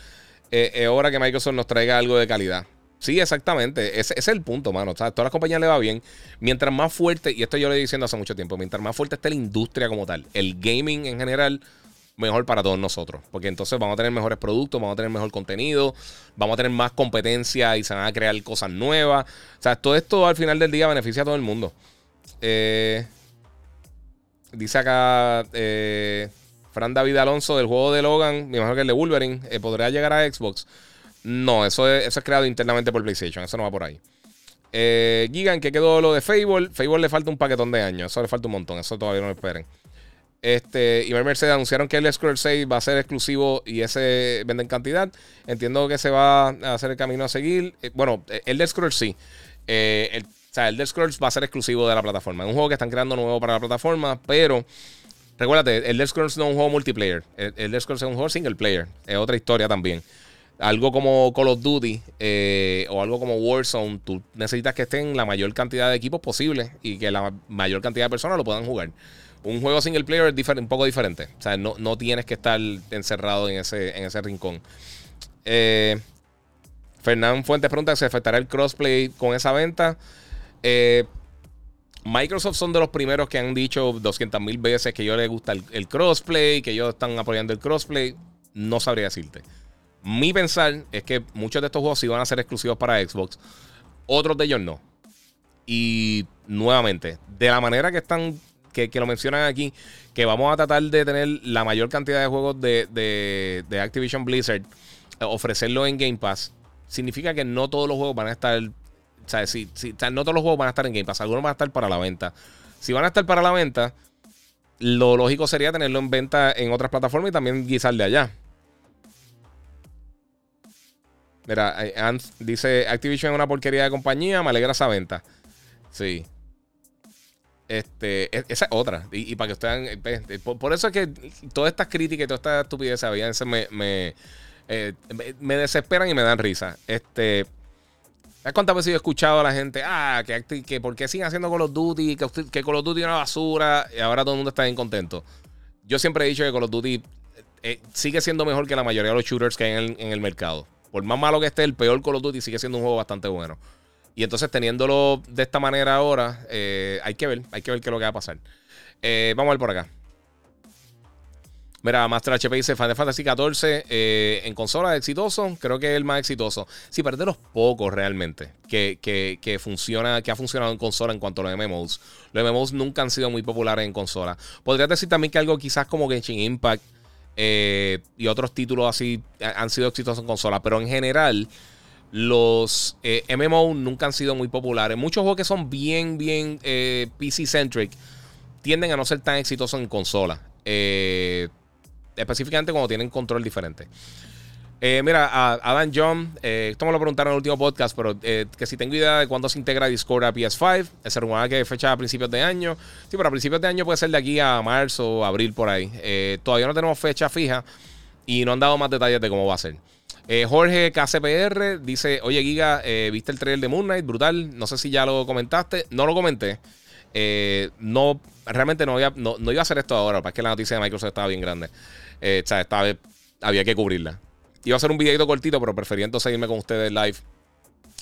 es hora que Microsoft nos traiga algo de calidad. Sí, exactamente. Ese, es el punto, mano. O sea, a todas las compañías le va bien. Mientras más fuerte, y esto yo lo he diciendo hace mucho tiempo, mientras más fuerte esté la industria como tal, el gaming en general, mejor para todos nosotros. Porque entonces vamos a tener mejores productos, vamos a tener mejor contenido, vamos a tener más competencia y se van a crear cosas nuevas. O sea, todo esto al final del día beneficia a todo el mundo. Eh, dice acá eh, Fran David Alonso del juego de Logan, me imagino que el de Wolverine, eh, podría llegar a Xbox. No, eso es, creado internamente por PlayStation. Eso no va por ahí. Eh, Gigan, que quedó lo de Fable. Fable le falta un paquetón de años. Eso le falta un montón. Eso todavía no lo esperen. Este, y Mercedes anunciaron que el Scroll 6 va a ser exclusivo y ese vende en cantidad. Entiendo que se va a hacer el camino a seguir. Eh, bueno, el de Scrolls sí. Eh, el, o sea, el de Scrolls va a ser exclusivo de la plataforma. Es un juego que están creando nuevo para la plataforma, pero recuérdate, el de Scrolls no es un juego multiplayer. El, el de Scrolls es un juego single player. Es otra historia también algo como Call of Duty eh, o algo como Warzone, tú necesitas que estén la mayor cantidad de equipos posible y que la mayor cantidad de personas lo puedan jugar. Un juego single player es un poco diferente. O sea, no, tienes que estar encerrado en ese, en ese rincón. Eh, Fernán Fuentes pregunta: ¿se afectará el crossplay con esa venta? Eh, Microsoft son de los primeros que han dicho 200 mil veces que yo les gusta el, el crossplay, que ellos están apoyando el crossplay. No sabría decirte. Mi pensar es que muchos de estos juegos sí van a ser exclusivos para Xbox, otros de ellos no. Y nuevamente, de la manera que están, que, lo mencionan aquí, que vamos a tratar de tener la mayor cantidad de juegos de, Activision Blizzard, ofrecerlo en Game Pass, significa que no todos los juegos van a estar. O sea, si, no todos los juegos van a estar en Game Pass, algunos van a estar para la venta. Si van a estar para la venta, lo lógico sería tenerlo en venta en otras plataformas y también guisar de allá. Mira, dice Activision es una porquería de compañía, me alegra esa venta. Sí. Este, e, esa es otra. Y, para que ustedes eh, por, eso es que todas estas críticas y todas estas estupideces me, eh, me, me, desesperan y me dan risa. Este. ¿Cuántas veces he escuchado a la gente, ah, que, que por qué siguen haciendo Call of Duty, que, que Call of Duty es una basura, y ahora todo el mundo está bien contento? Yo siempre he dicho que Call of Duty eh, sigue siendo mejor que la mayoría de los shooters que hay en el mercado. Por más malo que esté, el peor Call of Duty sigue siendo un juego bastante bueno. Y entonces, teniéndolo de esta manera ahora, eh, hay que ver, hay que ver qué es lo que va a pasar. Eh, vamos a ver por acá. Mira, Master HP dice Final Fantasy XIV eh, en consola exitoso. Creo que es el más exitoso. Sí, pero de los pocos realmente que, funciona, que ha funcionado en consola en cuanto a los MMOs. Los MMOs nunca han sido muy populares en consola. Podrías decir también que algo quizás como Genshin Impact eh, y otros títulos así han sido exitosos en consola. Pero en general, los eh, MMO nunca han sido muy populares. Muchos juegos que son bien, bien eh, PC-centric tienden a no ser tan exitosos en consola. específicamente cuando tienen control diferente. Eh, mira, a Adam John, eh, esto me lo preguntaron en el último podcast, pero eh, que si tengo idea de cuándo se integra Discord a PS5. Se rumora que fecha a principios de año. Sí, pero a principios de año puede ser de aquí a marzo o abril por ahí. todavía no tenemos fecha fija y no han dado más detalles de cómo va a ser. Jorge KCPR dice: Oye, Giga, ¿viste el trailer de Moon Knight? Brutal. No sé si ya lo comentaste. No lo comenté. no, realmente no, no, iba a hacer esto ahora, es que la noticia de Microsoft estaba bien grande. o sea, estaba, había que cubrirla. Iba a hacer un videito cortito, pero preferí entonces irme con ustedes live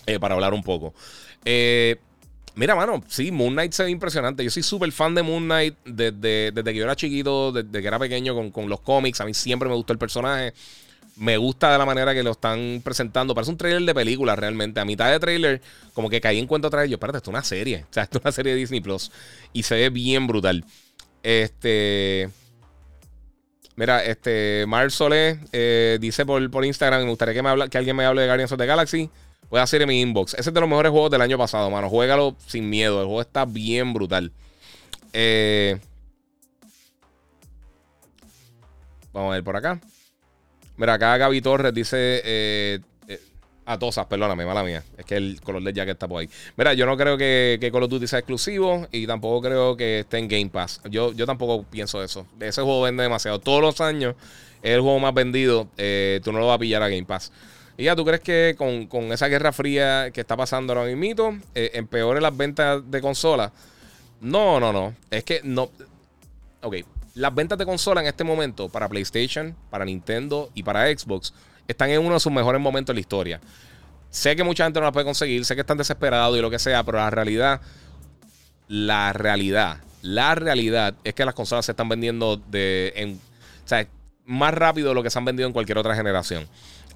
eh, para hablar un poco. Eh, mira, mano, sí, Moon Knight se ve impresionante. Yo soy súper fan de Moon Knight desde, desde, que yo era chiquito, desde que era pequeño con, los cómics. A mí siempre me gustó el personaje. Me gusta de la manera que lo están presentando. Parece un trailer de película realmente. A mitad de trailer, como que caí en cuenta otra vez. Yo, espérate, esto es una serie. O sea, esto es una serie de Disney Plus. Y se ve bien brutal. Este. Mira, este Mar Solé eh, dice por, por Instagram, me gustaría que, me que alguien me hable de Guardians of the Galaxy. Voy a hacer en mi inbox. Ese es de los mejores juegos del año pasado, mano. Juégalo sin miedo. El juego está bien brutal. Eh, vamos a ver por acá. Mira, acá Gaby Torres dice: eh, a Tosas, perdóname, mala mía. Es que el color de jacket está por ahí. Mira, yo no creo que, que Call of Duty sea exclusivo y tampoco creo que esté en Game Pass. Yo, yo tampoco pienso eso. Ese juego vende demasiado. Todos los años es el juego más vendido. Eh, tú no lo vas a pillar a Game Pass. Y ya, ¿tú crees que con, esa guerra fría que está pasando ahora mismo, eh, empeore las ventas de consolas? No, no, no. Es que no. Ok. Las ventas de consola en este momento para PlayStation, para Nintendo y para Xbox están en uno de sus mejores momentos en la historia. Sé que mucha gente no la puede conseguir, sé que están desesperados y lo que sea, pero la realidad, la realidad, la realidad es que las consolas se están vendiendo de, o sea, más rápido de lo que se han vendido en cualquier otra generación.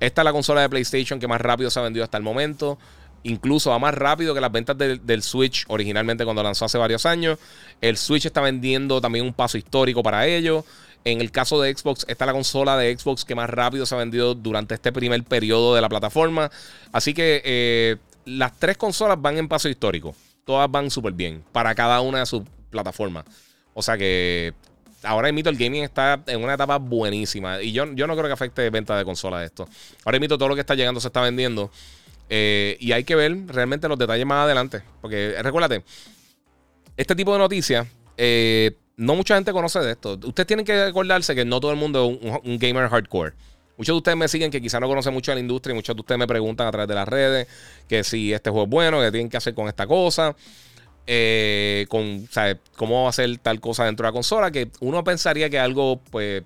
Esta es la consola de PlayStation que más rápido se ha vendido hasta el momento. Incluso va más rápido que las ventas del Switch originalmente cuando lanzó hace varios años. El Switch está vendiendo también un paso histórico para ello. En el caso de Xbox, esta es la consola de Xbox que más rápido se ha vendido durante este primer periodo de la plataforma. Así que eh, las tres consolas van en paso histórico. Todas van súper bien para cada una de sus plataformas. O sea que ahora mismo el gaming está en una etapa buenísima. Y yo, yo no creo que afecte venta de consolas esto. Ahora mismo todo lo que está llegando se está vendiendo. Eh, y hay que ver realmente los detalles más adelante. Porque recuérdate, este tipo de noticias eh, no mucha gente conoce de esto. Ustedes tienen que acordarse que no todo el mundo es un, gamer hardcore. Muchos de ustedes me siguen que quizás no conocen mucho de la industria y muchos de ustedes me preguntan a través de las redes que si este juego es bueno, que tienen que hacer con esta cosa, eh, con, cómo va a hacer tal cosa dentro de la consola, que uno pensaría que algo, pues,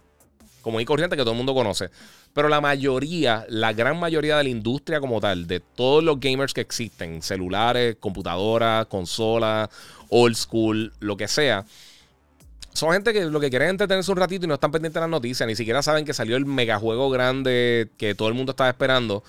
como y corriente que todo el mundo conoce. Pero la mayoría, la gran mayoría de la industria como tal, de todos los gamers que existen, celulares, computadoras, consolas, old school, lo que sea, son gente que lo que quieren es entretenerse un ratito y no están pendientes de las noticias. Ni siquiera saben que salió el megajuego grande que todo el mundo estaba esperando.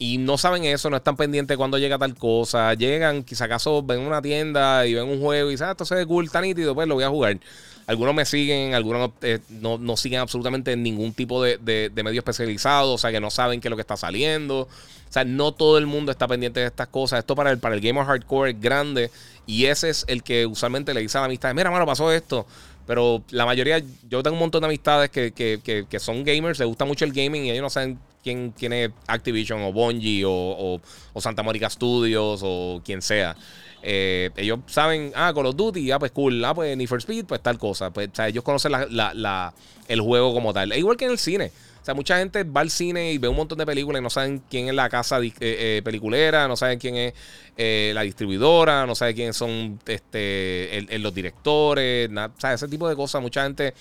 Y no saben eso, no están pendientes cuando llega tal cosa. Llegan, quizá acaso ven una tienda y ven un juego y dicen, ah, esto se ve cool, tan nítido, pues lo voy a jugar. Algunos me siguen, algunos eh, no, siguen absolutamente ningún tipo de, de, medio especializado, o sea que no saben qué es lo que está saliendo. O sea, no todo el mundo está pendiente de estas cosas. Esto para el, para el gamer hardcore es grande y ese es el que usualmente le dice a la amistad, mira, mano, pasó esto. Pero la mayoría, yo tengo un montón de amistades que, son gamers, les gusta mucho el gaming y ellos no saben quién, quién es Activision o Bungie o, Santa Mónica Studios o quien sea. Eh, ellos saben, ah, Call of Duty, ah, pues cool, ah, pues Need for Speed, pues tal cosa. Pues, o sea, ellos conocen el juego como tal. Es igual que en el cine sea, mucha gente va al cine y ve un montón de películas y no saben quién es la casa eh, eh, peliculera, no saben quién es eh, la distribuidora, no saben quiénes son este, los directores, o sea, ese tipo de cosas. Mucha gente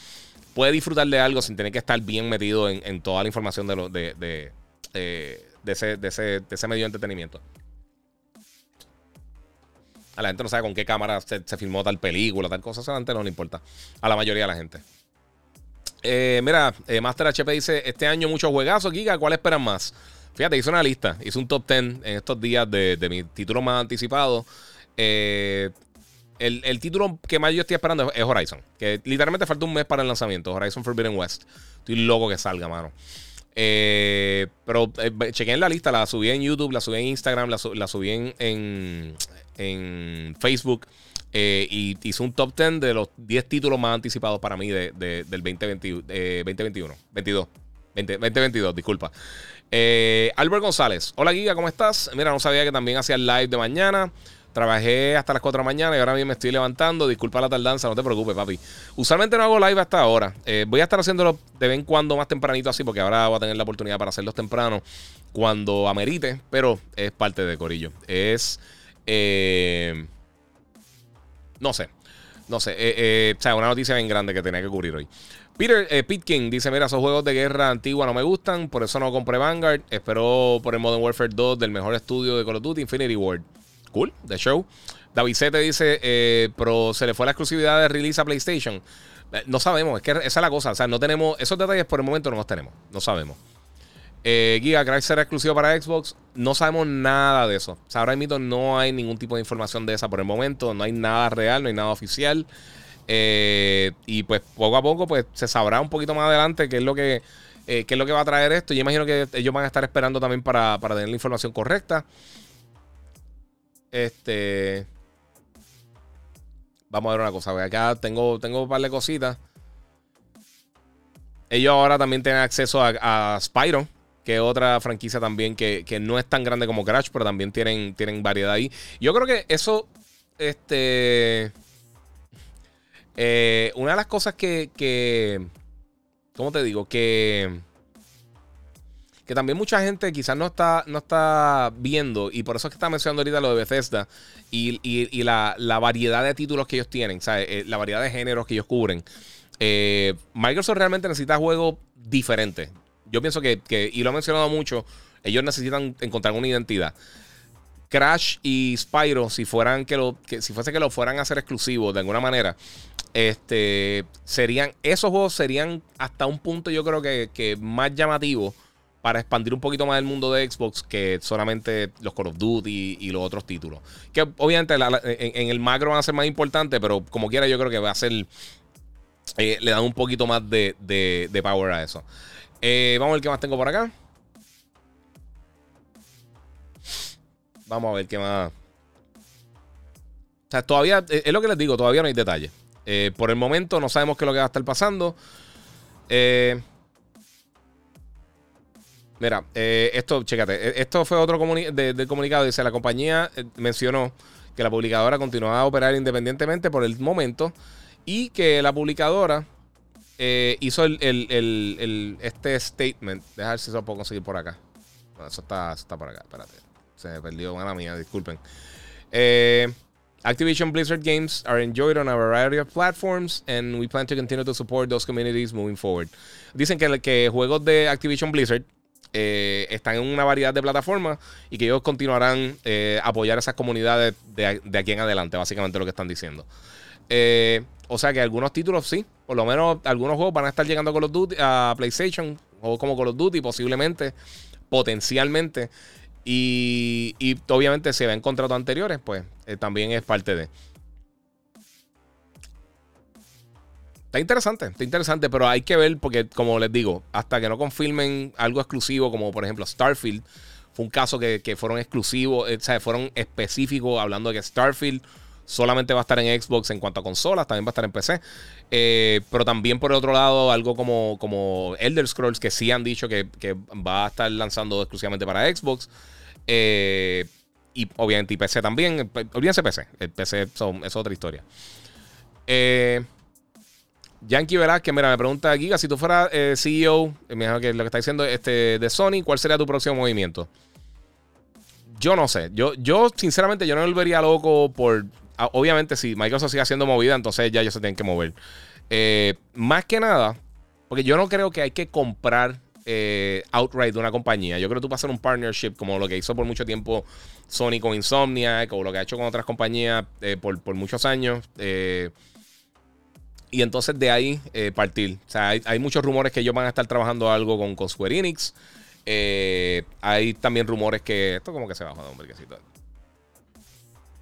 puede disfrutar de algo sin tener que estar bien metido en, toda la información de, lo, de, de, ese, de, ese, de ese medio de entretenimiento. A la gente no sabe con qué cámara se, filmó tal película, tal cosa. Eso a la no le importa. A la mayoría de la gente. Eh, mira, eh, Master HP dice: Este año muchos juegazos, Giga. ¿Cuál esperan más? Fíjate, hice una lista. Hice un top 10 en estos días de, de mis títulos más anticipados. Eh, el, título que más yo estoy esperando es Horizon. Que literalmente falta un mes para el lanzamiento. Horizon Forbidden West. Estoy loco que salga, mano. pero chequé en la lista. La subí en YouTube, la subí en Instagram, la, subí en Facebook. Eh, y hizo un top 10 de los 10 títulos más anticipados para mí de, del 2020, 2021. 22. 2022, disculpa. Eh, Albert González. Hola, Giga, ¿cómo estás? Mira, no sabía que también hacía el live de mañana. Trabajé hasta las 4 de la mañana y ahora mismo me estoy levantando. Disculpa la tardanza, no te preocupes, papi. Usualmente no hago live hasta ahora. Eh, voy a estar haciéndolo de vez en cuando más tempranito así, porque ahora voy a tener la oportunidad para hacerlos temprano cuando amerite, pero es parte de Corillo. Es. Eh, no sé. No sé. Eh, o sea, una noticia bien grande que tenía que cubrir hoy. Peter Pitkin dice: Mira, esos juegos de guerra antigua no me gustan, por eso no compré Vanguard. Espero por el Modern Warfare 2 del mejor estudio de Call of Duty, Infinity Ward. Cool, de show. David te dice, eh, pero se le fue la exclusividad de release a PlayStation. Eh, no sabemos, es que esa es la cosa. O sea, no tenemos, esos detalles por el momento no los tenemos. No sabemos. Eh, Giga, Crash será exclusivo para Xbox. No sabemos nada de eso. O sea, ahora no hay ningún tipo de información de esa por el momento. No hay nada real, no hay nada oficial. Eh, y pues poco a poco pues se sabrá un poquito más adelante qué es lo que, qué es lo que va a traer esto. Yo imagino que ellos van a estar esperando también para, para tener la información correcta. Este. Vamos a ver una cosa. Acá tengo, tengo un par de cositas. Ellos ahora también tienen acceso a, a Spyro, que otra franquicia también que, no es tan grande como Crash, pero también tienen, tienen variedad ahí. Yo creo que eso. Este. Eh, una de las cosas que, que. ¿Cómo te digo? Que que también mucha gente quizás no está, no está viendo, y por eso es que está mencionando ahorita lo de Bethesda y, la, variedad de títulos que ellos tienen, eh, la variedad de géneros que ellos cubren. Eh, Microsoft realmente necesita juegos diferentes. Yo pienso que, y lo he mencionado mucho, ellos necesitan encontrar una identidad. Crash y Spyro, si fueran que lo, que, si fuese que lo fueran a hacer exclusivos de alguna manera, este serían, esos juegos serían hasta un punto, yo creo que, que más llamativos para expandir un poquito más el mundo de Xbox que solamente los Call of Duty y, los otros títulos. Que obviamente en, el macro van a ser más importantes, pero como quiera yo creo que va a ser... Eh, le dan un poquito más de, power a eso. Eh, vamos a ver qué más tengo por acá. Vamos a ver qué más. O sea, todavía, eh, es lo que les digo, todavía no hay detalles. por el momento no sabemos qué es lo que va a estar pasando. Eh, Mira, eh, esto, chécate, esto fue otro del comunicado. Dice, la compañía eh, mencionó que la publicadora continuaba a operar independientemente por el momento y que la publicadora eh, hizo el, este statement. Dejar ver si eso puedo conseguir por acá. eso, está, está por acá, espérate. Se me perdió, mala mía, disculpen. Activision Blizzard games are enjoyed on a variety of platforms and we plan to continue to support those communities moving forward. Dicen que, que juegos de Activision Blizzard eh, están en una variedad de plataformas y que ellos continuarán eh, apoyar esas comunidades de, aquí en adelante, básicamente lo que están diciendo. Eh, o sea que algunos títulos sí, por lo menos algunos juegos van a estar llegando a, Call of Duty, a PlayStation, o como Call of Duty posiblemente, potencialmente. Y, y obviamente si ven contratos anteriores, pues también es parte de. Está interesante, está interesante, pero hay que ver porque, como les digo, hasta que no confirmen algo exclusivo, como por ejemplo Starfield, fue un caso que, fueron exclusivos, eh, o sea, fueron específicos hablando de que Starfield solamente va a estar en Xbox en cuanto a consolas, también va a estar en PC. Eh, pero también por el otro lado, algo como, como Elder Scrolls, que sí han dicho que, va a estar lanzando exclusivamente para Xbox. Eh, y obviamente y PC también. Olvídense PC. PC son, es otra historia. Eh, Yankee que mira, me pregunta Giga, si tú fueras eh, CEO, que lo que está diciendo este, de Sony, ¿cuál sería tu próximo movimiento? Yo no sé. Yo, yo sinceramente, yo no me volvería loco por... Ah, obviamente, si Microsoft sigue haciendo movida, entonces ya ellos se tienen que mover. Eh, más que nada, porque yo no creo que hay que comprar eh, outright de una compañía. Yo creo que tú vas a hacer un partnership como lo que hizo por mucho tiempo Sony con Insomnia, como lo que ha hecho con otras compañías por, por, muchos años. Eh, y entonces de ahí eh, partir. O sea, hay, muchos rumores que ellos van a estar trabajando algo con, con Square Enix. Eh, hay también rumores que. Esto como que se bajó de un.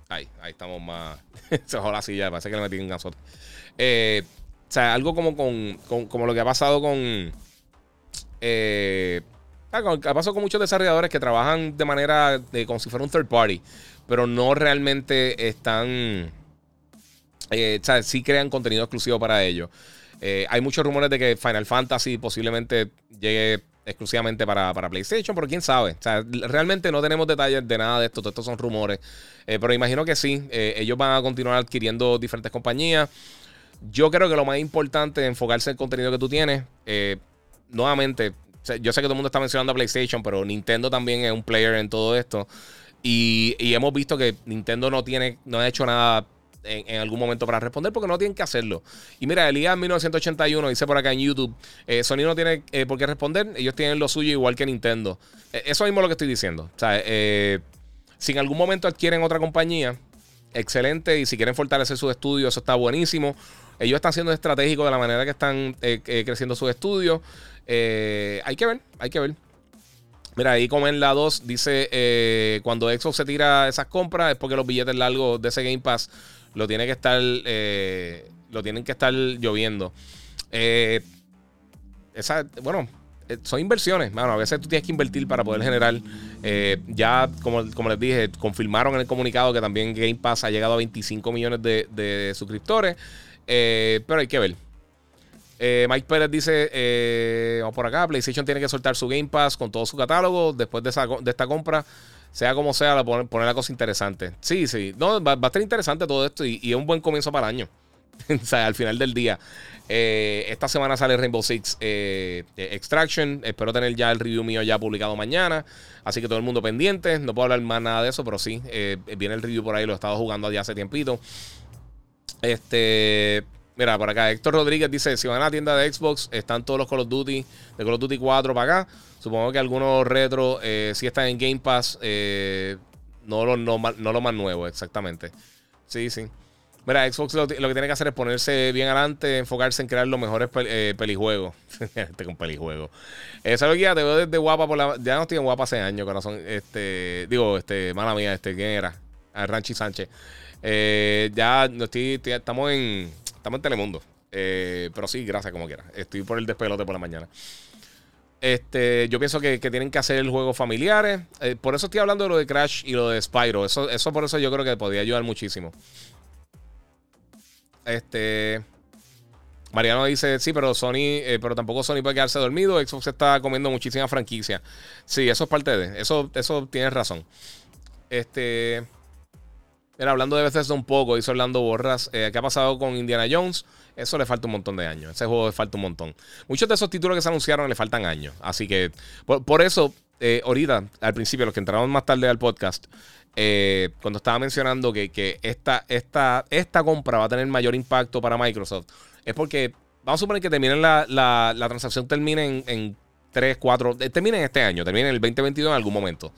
Ahí, ahí estamos más. se bajó la silla, parece que le metí un gasote. Eh, o sea, algo como con, como lo que ha pasado con. Eh, ah, ha pasado con muchos desarrolladores que trabajan de manera de como si fuera un third party, pero no realmente están Eh, o sea, sí crean contenido exclusivo para ellos. Eh, hay muchos rumores de que Final Fantasy posiblemente llegue exclusivamente para, PlayStation, pero quién sabe. O sea, realmente no tenemos detalles de nada de esto. Todos estos son rumores. Eh, pero imagino que sí. ellos van a continuar adquiriendo diferentes compañías. Yo creo que lo más importante es enfocarse en el contenido que tú tienes. nuevamente, yo sé que todo el mundo está mencionando a PlayStation, pero Nintendo también es un player en todo esto. Y, y hemos visto que Nintendo no tiene, no ha hecho nada en, algún momento para responder porque no tienen que hacerlo. Y mira, Elías 1981 dice por acá en YouTube, eh, Sony no tiene eh, por qué responder, ellos tienen lo suyo igual que Nintendo. Eh, eso mismo es lo que estoy diciendo. O sea, si en algún momento adquieren otra compañía, excelente, y si quieren fortalecer sus estudios, eso está buenísimo. Ellos están siendo estratégicos de la manera que están creciendo sus estudios. hay que ver, hay que ver. Mira, ahí como en la 2 dice, cuando Xbox se tira esas compras es porque los billetes largos de ese Game Pass lo tiene que estar, eh, lo tienen que estar lloviendo. Eh, esa, bueno, eh, son inversiones, mano. A veces tú tienes que invertir para poder generar. ya, como, como, les dije, confirmaron en el comunicado que también Game Pass ha llegado a 25 millones de, suscriptores. pero hay que ver. Mike Pérez dice: Vamos por acá. PlayStation tiene que soltar su Game Pass con todo su catálogo después de, de esta compra sea como sea, poner, la cosa interesante. Sí, sí. No, va, a estar interesante todo esto y, es un buen comienzo para el año. o sea, al final del día. Eh, esta semana sale Rainbow Six eh, Extraction. Espero tener ya el review mío ya publicado mañana. Así que todo el mundo pendiente. No puedo hablar más nada de eso, pero sí. Eh, viene el review por ahí. Lo he estado jugando ya hace tiempito. Este. Mira, por acá Héctor Rodríguez dice: Si van a la tienda de Xbox, están todos los Call of Duty, de Call of Duty 4 para acá. Supongo que algunos retro eh, sí están en Game Pass. Eh, no, lo, no, lo más nuevo, exactamente. Sí, sí. Mira, Xbox lo, que tiene que hacer es ponerse bien adelante, enfocarse en crear los mejores eh, pelijuegos. este con pelijuegos. Eh, ¿Sabes qué? Te veo desde guapa por la. Ya no estoy en guapa hace años, corazón. Este. Digo, este, mala mía, este, ¿quién era? Ah, Ranchi Sánchez. ya no estoy, Estamos en. Estamos en Telemundo. pero sí, gracias como quiera. Estoy por el despelote por la mañana. Este, yo pienso que, tienen que hacer el juego familiares. Eh, por eso estoy hablando de lo de Crash y lo de Spyro. Eso, eso por eso yo creo que podría ayudar muchísimo. Este. Mariano dice, sí, pero Sony, eh, pero tampoco Sony puede quedarse dormido. Xbox está comiendo muchísima franquicia. Sí, eso es parte de. Eso, eso tienes razón. Este. Era hablando de veces un poco, hizo Orlando Borras. Eh, ¿Qué ha pasado con Indiana Jones? Eso le falta un montón de años. Ese juego le falta un montón. Muchos de esos títulos que se anunciaron le faltan años. Así que, por, eso, eh, ahorita, al principio, los que entraron más tarde al podcast, eh, cuando estaba mencionando que, esta, esta, esta compra va a tener mayor impacto para Microsoft, es porque vamos a suponer que terminen la, la, transacción termine en, en 3, 4, eh, termine en este año, termine en el 2022 en algún momento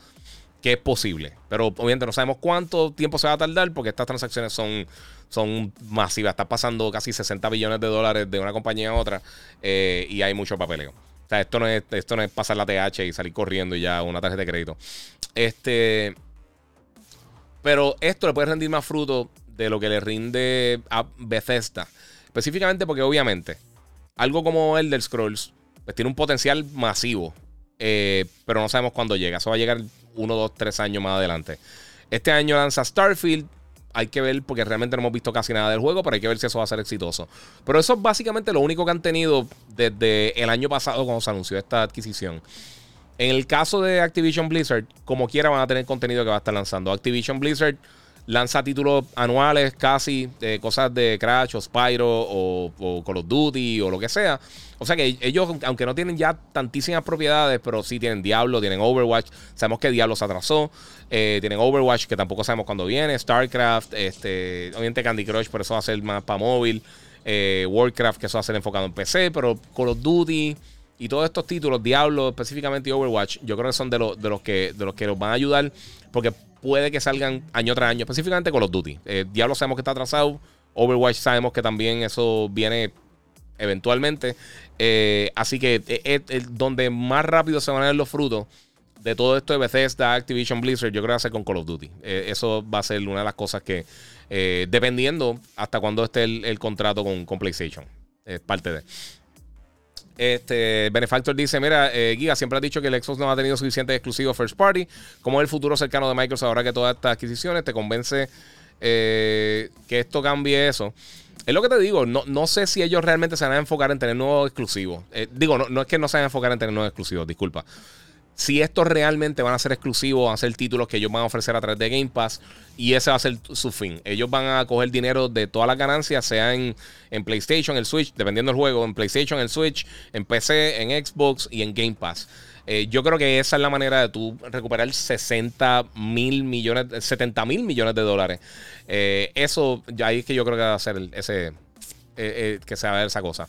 que es posible. Pero obviamente no sabemos cuánto tiempo se va a tardar porque estas transacciones son, son masivas. Está pasando casi 60 billones de dólares de una compañía a otra eh, y hay mucho papeleo. O sea, esto no, es, esto no es pasar la TH y salir corriendo y ya una tarjeta de crédito. Este. Pero esto le puede rendir más fruto de lo que le rinde a Bethesda. Específicamente porque, obviamente, algo como el del Scrolls pues, tiene un potencial masivo. Eh, pero no sabemos cuándo llega. Eso va a llegar uno, dos, tres años más adelante. Este año lanza Starfield. Hay que ver, porque realmente no hemos visto casi nada del juego, pero hay que ver si eso va a ser exitoso. Pero eso es básicamente lo único que han tenido desde el año pasado cuando se anunció esta adquisición. En el caso de Activision Blizzard, como quiera van a tener contenido que va a estar lanzando. Activision Blizzard lanza títulos anuales casi, de cosas de Crash o Spyro o, Call of Duty o lo que sea. O sea que ellos, aunque no tienen ya tantísimas propiedades, pero sí tienen Diablo, tienen Overwatch. Sabemos que Diablo se atrasó. Eh, tienen Overwatch, que tampoco sabemos cuándo viene. StarCraft, este, obviamente Candy Crush, pero eso va a ser más para móvil. Eh, Warcraft, que eso va a ser enfocado en PC, pero Call of Duty y todos estos títulos, Diablo específicamente y Overwatch, yo creo que son de, de, los que, de los que los van a ayudar porque puede que salgan año tras año, específicamente Call of Duty. Eh, Diablo sabemos que está atrasado, Overwatch sabemos que también eso viene eventualmente. Eh, así que eh, donde más rápido se van a ver los frutos de todo esto de Bethesda, Activision Blizzard, yo creo que va a ser con Call of Duty. eso va a ser una de las cosas que, dependiendo hasta cuándo esté el, contrato con, con PlayStation, es parte de. Este Benefactor dice: Mira, eh, Giga, siempre ha dicho que el Xbox no ha tenido suficiente exclusivo first party. ¿Cómo es el futuro cercano de Microsoft ahora que todas estas adquisiciones te convence que esto cambie eso. Es lo que te digo, no, no sé si ellos realmente se van a enfocar en tener nuevos exclusivos. digo, no, no es que no se van a enfocar en tener nuevos exclusivos, disculpa si estos realmente van a ser exclusivos, van a ser títulos que ellos van a ofrecer a través de Game Pass y ese va a ser su fin. Ellos van a coger dinero de todas las ganancias, sea en, PlayStation, el Switch, dependiendo del juego, en PlayStation, el Switch, en PC, en Xbox y en Game Pass. Eh, yo creo que esa es la manera de tú recuperar 60 mil millones, 70 mil millones de dólares. Eh, eso, ahí es que yo creo que va a ser ese, eh, que se va a ver esa cosa.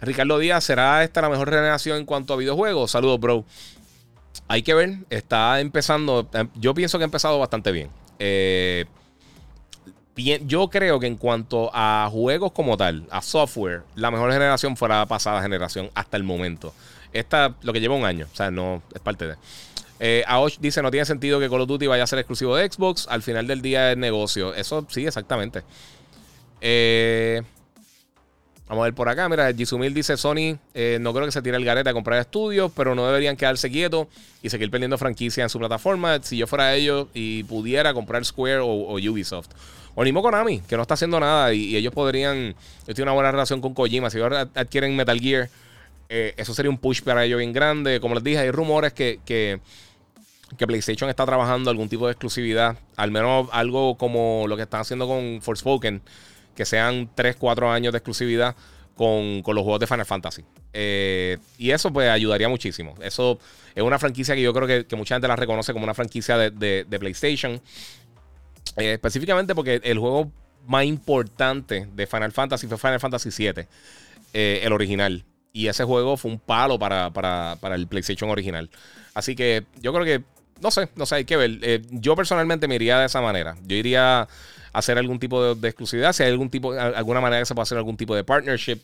Ricardo Díaz, ¿será esta la mejor generación en cuanto a videojuegos? Saludos, bro. Hay que ver, está empezando. Em, yo pienso que ha empezado bastante bien. Eh, yo creo que en cuanto a juegos como tal, a software, la mejor generación fue la pasada generación hasta el momento. Esta, lo que lleva un año, o sea, no es parte de. Eh, Aosh dice: No tiene sentido que Call of Duty vaya a ser exclusivo de Xbox. Al final del día es negocio. Eso sí, exactamente. Eh. Vamos a ver por acá. Mira, Jisumil dice: Sony eh, no creo que se tire el garete a comprar estudios, pero no deberían quedarse quietos y seguir perdiendo franquicia en su plataforma. Si yo fuera ellos y pudiera comprar Square o, Ubisoft. O mismo Konami, que no está haciendo nada y, ellos podrían. Yo tengo una buena relación con Kojima. Si ellos adquieren Metal Gear, eh, eso sería un push para ellos bien grande. Como les dije, hay rumores que, que, que PlayStation está trabajando algún tipo de exclusividad. Al menos algo como lo que están haciendo con Forspoken que sean 3, 4 años de exclusividad con, los juegos de Final Fantasy. Eh, y eso pues ayudaría muchísimo. Eso es una franquicia que yo creo que, mucha gente la reconoce como una franquicia de, PlayStation. Eh, específicamente porque el juego más importante de Final Fantasy fue Final Fantasy VII, eh, el original. Y ese juego fue un palo para, para, el PlayStation original. Así que yo creo que, no sé, no sé, hay que ver. yo personalmente me iría de esa manera. Yo iría hacer algún tipo de, exclusividad, si hay algún tipo, alguna manera que se pueda hacer algún tipo de partnership,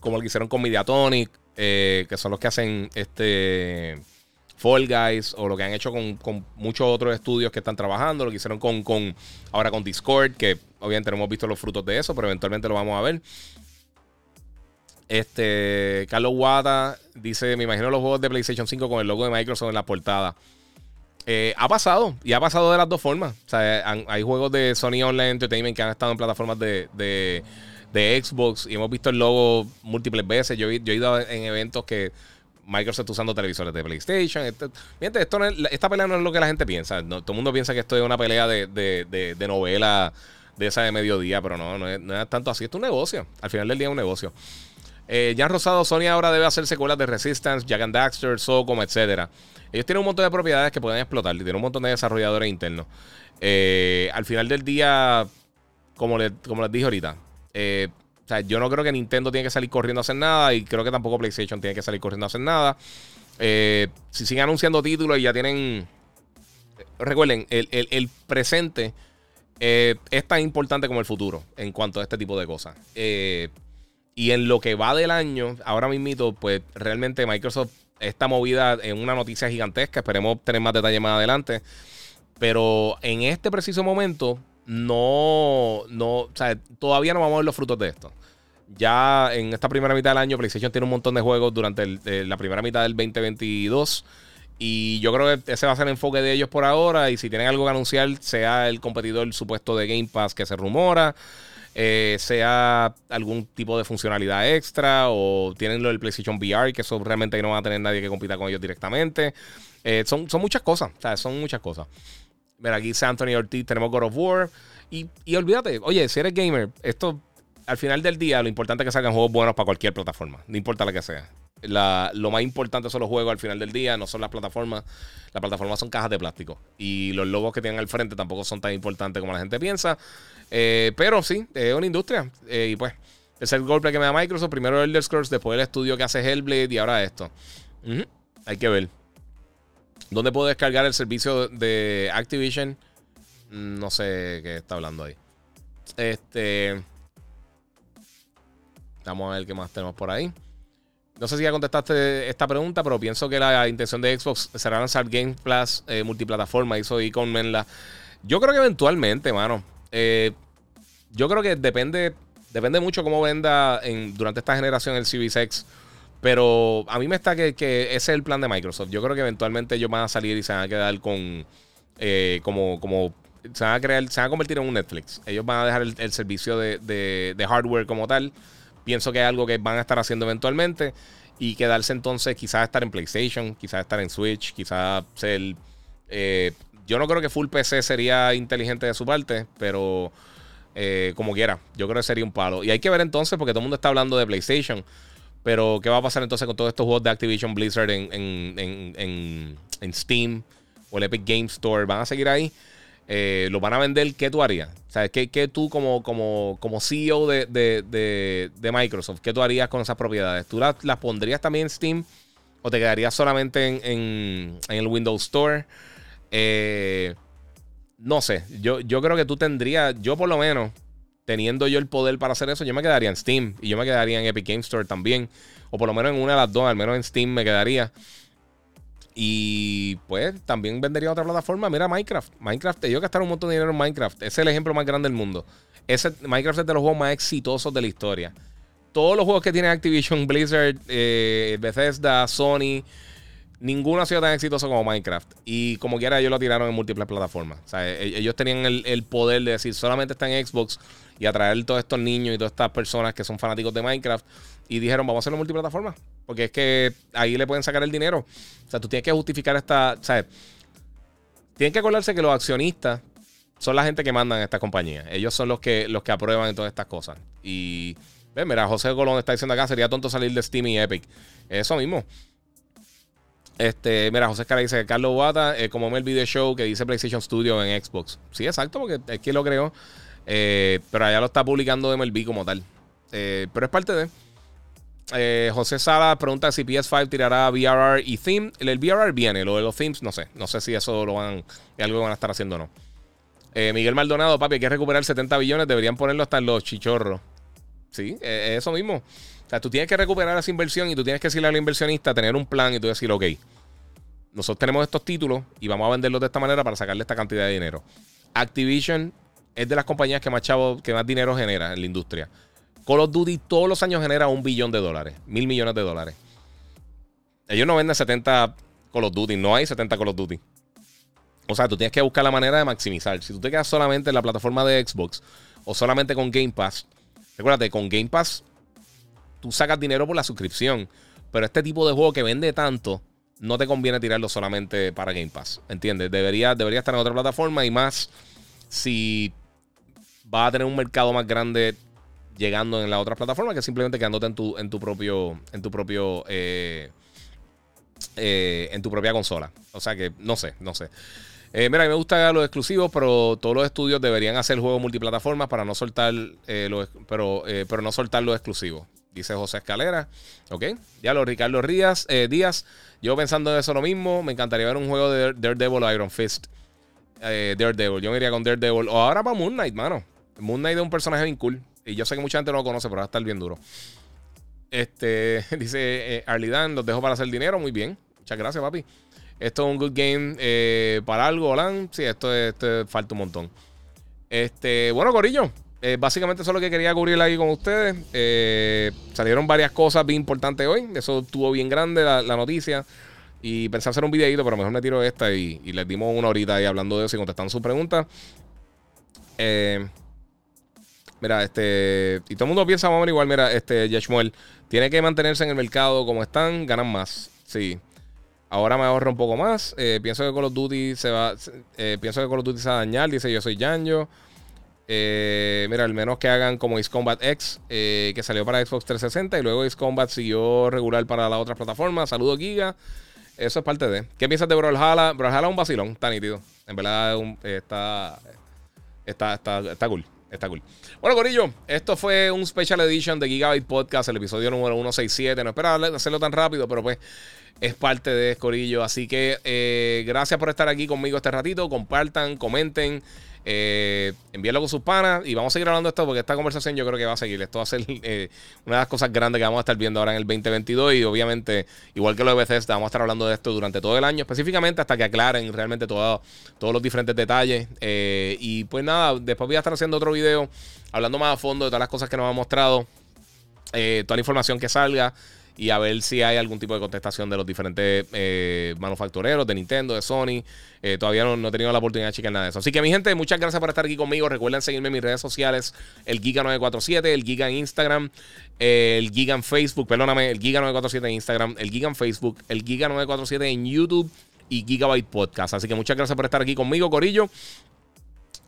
como lo que hicieron con Mediatonic, eh, que son los que hacen este Fall Guys, o lo que han hecho con, muchos otros estudios que están trabajando, lo que hicieron con, con ahora con Discord, que obviamente no hemos visto los frutos de eso, pero eventualmente lo vamos a ver. Este, Carlos Wata dice: Me imagino los juegos de PlayStation 5 con el logo de Microsoft en la portada. Eh, ha pasado, y ha pasado de las dos formas. O sea, hay juegos de Sony Online Entertainment que han estado en plataformas de, de, Xbox y hemos visto el logo múltiples veces. Yo, he ido en eventos que Microsoft está usando televisores de PlayStation. Este, esto esta pelea no es lo que la gente piensa. todo el mundo piensa que esto es una pelea de, de, novela de esa de mediodía, pero no, no es, no tanto así. Es un negocio. Al final del día es un negocio. Eh, ya Rosado, Sony ahora debe hacer secuelas de Resistance, Jack Daxter, Socom, etcétera. Ellos tienen un montón de propiedades que pueden explotar y tienen un montón de desarrolladores internos. Eh, al final del día, como, como les dije ahorita, eh, o sea, yo no creo que Nintendo tiene que salir corriendo a hacer nada y creo que tampoco PlayStation tiene que salir corriendo a hacer nada. Eh, si siguen anunciando títulos y ya tienen... Recuerden, el, presente es tan importante como el futuro en cuanto a este tipo de cosas. Y en lo que va del año, ahora mismo, pues realmente Microsoft esta movida en una noticia gigantesca. Esperemos tener más detalles más adelante. Pero en este preciso momento, no, no, o sea, todavía no vamos a ver los frutos de esto. Ya en esta primera mitad del año, PlayStation tiene un montón de juegos durante la primera mitad del 2022. Y yo creo que ese va a ser el enfoque de ellos por ahora. Y si tienen algo que anunciar, sea el competidor supuesto de Game Pass que se rumora. Eh, sea algún tipo de funcionalidad extra o tienen lo del PlayStation VR, que eso realmente no va a tener nadie que compita con ellos directamente. Eh, son, son muchas cosas, son muchas cosas. Mira, aquí dice Anthony Ortiz, tenemos God of War. Y, y olvídate, oye, si eres gamer, esto al final del día lo importante es que salgan juegos buenos para cualquier plataforma, no importa la que sea. lo más importante son los juegos al final del día, no son las plataformas. Las plataformas son cajas de plástico. Y los logos que tienen al frente tampoco son tan importantes como la gente piensa. Eh, pero sí, es una industria. Eh, y pues, es el golpe que me da Microsoft. Primero Elder Scrolls, después el estudio que hace Hellblade y ahora esto. Hay que ver. ¿Dónde puedo descargar el servicio de Activision? Mm, no sé qué está hablando ahí. Este. Vamos a ver qué más tenemos por ahí. No sé si ya contestaste esta pregunta, pero pienso que la intención de Xbox será lanzar Game Plus eh, multiplataforma. Hizo y con Menla. Yo creo que eventualmente, mano. Eh, yo creo que depende, depende mucho cómo venda en, durante esta generación el Series X. Pero a mí me está que, ese es el plan de Microsoft. Yo creo que eventualmente ellos van a salir y se van a quedar con eh, como, como se van a crear, se van a convertir en un Netflix. Ellos van a dejar el, servicio de, de, hardware como tal. Pienso que es algo que van a estar haciendo eventualmente. Y quedarse entonces, quizás estar en PlayStation, quizás estar en Switch, quizás ser. Eh, yo no creo que full PC sería inteligente de su parte, pero eh, como quiera, yo creo que sería un palo. Y hay que ver entonces, porque todo el mundo está hablando de PlayStation. Pero, ¿qué va a pasar entonces con todos estos juegos de Activision Blizzard en, en, en, en Steam o el Epic Game Store? ¿Van a seguir ahí? eh, lo van a vender, ¿qué tú harías? Sea, ¿qué, qué tú como, como, como CEO de, de, de, Microsoft, qué tú harías con esas propiedades? ¿Tú las, las pondrías también en Steam o te quedarías solamente en, en, el Windows Store? Eh, no sé, yo, yo creo que tú tendrías, yo por lo menos, teniendo yo el poder para hacer eso, yo me quedaría en Steam y yo me quedaría en Epic Game Store también. O por lo menos en una de las dos, al menos en Steam me quedaría. Y pues también vendería otra plataforma. Mira Minecraft. Minecraft, yo gastar un montón de dinero en Minecraft. Es el ejemplo más grande del mundo. Ese, Minecraft es de los juegos más exitosos de la historia. Todos los juegos que tiene Activision, Blizzard, eh, Bethesda, Sony, ninguno ha sido tan exitoso como Minecraft. Y como quiera, ellos lo tiraron en múltiples plataformas. O sea, e, ellos tenían el, el poder de decir solamente está en Xbox y atraer todos estos niños y todas estas personas que son fanáticos de Minecraft. Y dijeron, vamos a hacerlo multiplataforma. Porque es que ahí le pueden sacar el dinero. O sea, tú tienes que justificar esta. O sea, tienen que acordarse que los accionistas son la gente que mandan en esta compañía. Ellos son los que, los que aprueban todas estas cosas. Y. Ven, mira, José Colón está diciendo acá, sería tonto salir de Steam y Epic. Eso mismo. Este, mira, José Escala dice que Carlos Wata, eh, como el video show que dice PlayStation Studio en Xbox. Sí, exacto, porque es quien lo creó. Eh, pero allá lo está publicando MLB como tal. Eh, pero es parte de. José Sala pregunta si PS5 tirará VRR y theme. El, VRR viene, lo de los themes, no sé. No sé si eso lo van, es algo que van a estar haciendo o no. Miguel Maldonado, papi, hay que recuperar 70 billones, deberían ponerlo hasta en los chichorros. Sí, eso mismo. O sea, tú tienes que recuperar esa inversión y tú tienes que decirle al inversionista, tener un plan y tú decir, ok, nosotros tenemos estos títulos y vamos a venderlos de esta manera para sacarle esta cantidad de dinero. Activision es de las compañías que más, que más dinero genera en la industria. Call of Duty todos los años genera un billón de dólares, mil millones de dólares. Ellos no venden 70 Call of Duty, no hay 70 Call of Duty. O sea, tú tienes que buscar la manera de maximizar. Si tú te quedas solamente en la plataforma de Xbox o solamente con Game Pass, recuérdate, con Game Pass tú sacas dinero por la suscripción. Pero este tipo de juego que vende tanto, no te conviene tirarlo solamente para Game Pass. ¿Entiendes? Debería, estar en otra plataforma y más si va a tener un mercado más grande llegando en la otra plataforma que simplemente quedándote en tu, en tu propio, en tu propio, eh, eh, en tu propia consola. O sea que no sé, no sé. Eh, mira, me gusta los exclusivos, pero todos los estudios deberían hacer juegos multiplataformas para no soltar los, pero, pero no soltar los exclusivos. Dice José Escalera. Ok. Ya lo Ricardo Díaz. Díaz. Yo pensando en eso lo mismo. Me encantaría ver un juego de Daredevil o Iron Fist. Daredevil. Yo me iría con Daredevil. O ahora para Moon Knight, mano. Moon Knight es un personaje bien cool. Y yo sé que mucha gente no lo conoce, pero va a estar bien duro. Este, dice eh, Arlidan, los dejo para hacer dinero. Muy bien. Muchas gracias, papi. Esto es un good game eh, para algo, Olan. Sí, esto, esto, falta un montón. Este, bueno, Corillo. Eh, básicamente eso es lo que quería cubrir ahí con ustedes. salieron varias cosas bien importantes hoy. Eso estuvo bien grande la, noticia. Y pensé hacer un videito, pero mejor me tiro esta y, les dimos una horita ahí hablando de eso y contestando sus preguntas. Eh, Mira, este. Y todo el mundo piensa más igual. Mira, este, Yashmuel. Tiene que mantenerse en el mercado como están, ganan más. Sí. Ahora me ahorro un poco más. Eh, pienso que Call of Duty se va. Eh, pienso que Call of Duty se va a dañar. Dice yo soy Yanjo. Eh, mira, al menos que hagan como Ace Combat X, que salió para Xbox 360 y luego Ace Combat siguió regular para las otras plataformas. Saludos, Giga. Eso es parte de. ¿Qué piensas de Brawlhalla? Brawlhalla es un vacilón, está nítido. En verdad está, está, está, está cool. Está cool. Bueno, Corillo, esto fue un special edition de Gigabyte Podcast, el episodio número 167. No esperaba hacerlo tan rápido, pero pues es parte de Corillo. Así que eh, gracias por estar aquí conmigo este ratito. Compartan, comenten. Eh, con sus panas y vamos a seguir hablando de esto porque esta conversación yo creo que va a seguir. Esto va a ser eh, una de las cosas grandes que vamos a estar viendo ahora en el 2022 y obviamente, igual que lo de Bethesda, vamos a estar hablando de esto durante todo el año, específicamente hasta que aclaren realmente todos los diferentes detalles. Eh, y pues nada, después voy a estar haciendo otro video hablando más a fondo de todas las cosas que nos han mostrado, toda la información que salga. Y a ver si hay algún tipo de contestación de los diferentes eh, manufactureros de Nintendo, de Sony. Eh, todavía no, he tenido la oportunidad de checar nada de eso. Así que mi gente, muchas gracias por estar aquí conmigo. Recuerden seguirme en mis redes sociales, el Giga947, el Giga en Instagram, el Giga en Facebook, perdóname, el Giga947 en Instagram, el Giga en Facebook, el Giga947 en YouTube y Gigabyte Podcast. Así que muchas gracias por estar aquí conmigo, Corillo.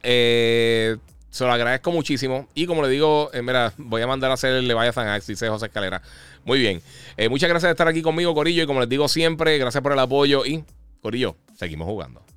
Eh, se lo agradezco muchísimo. Y como le digo, eh, mira, voy a mandar a hacer el Leviathan Axe, dice José Escalera. Muy bien. Eh, muchas gracias por estar aquí conmigo, Corillo. Y como les digo siempre, gracias por el apoyo. Y, Corillo, seguimos jugando.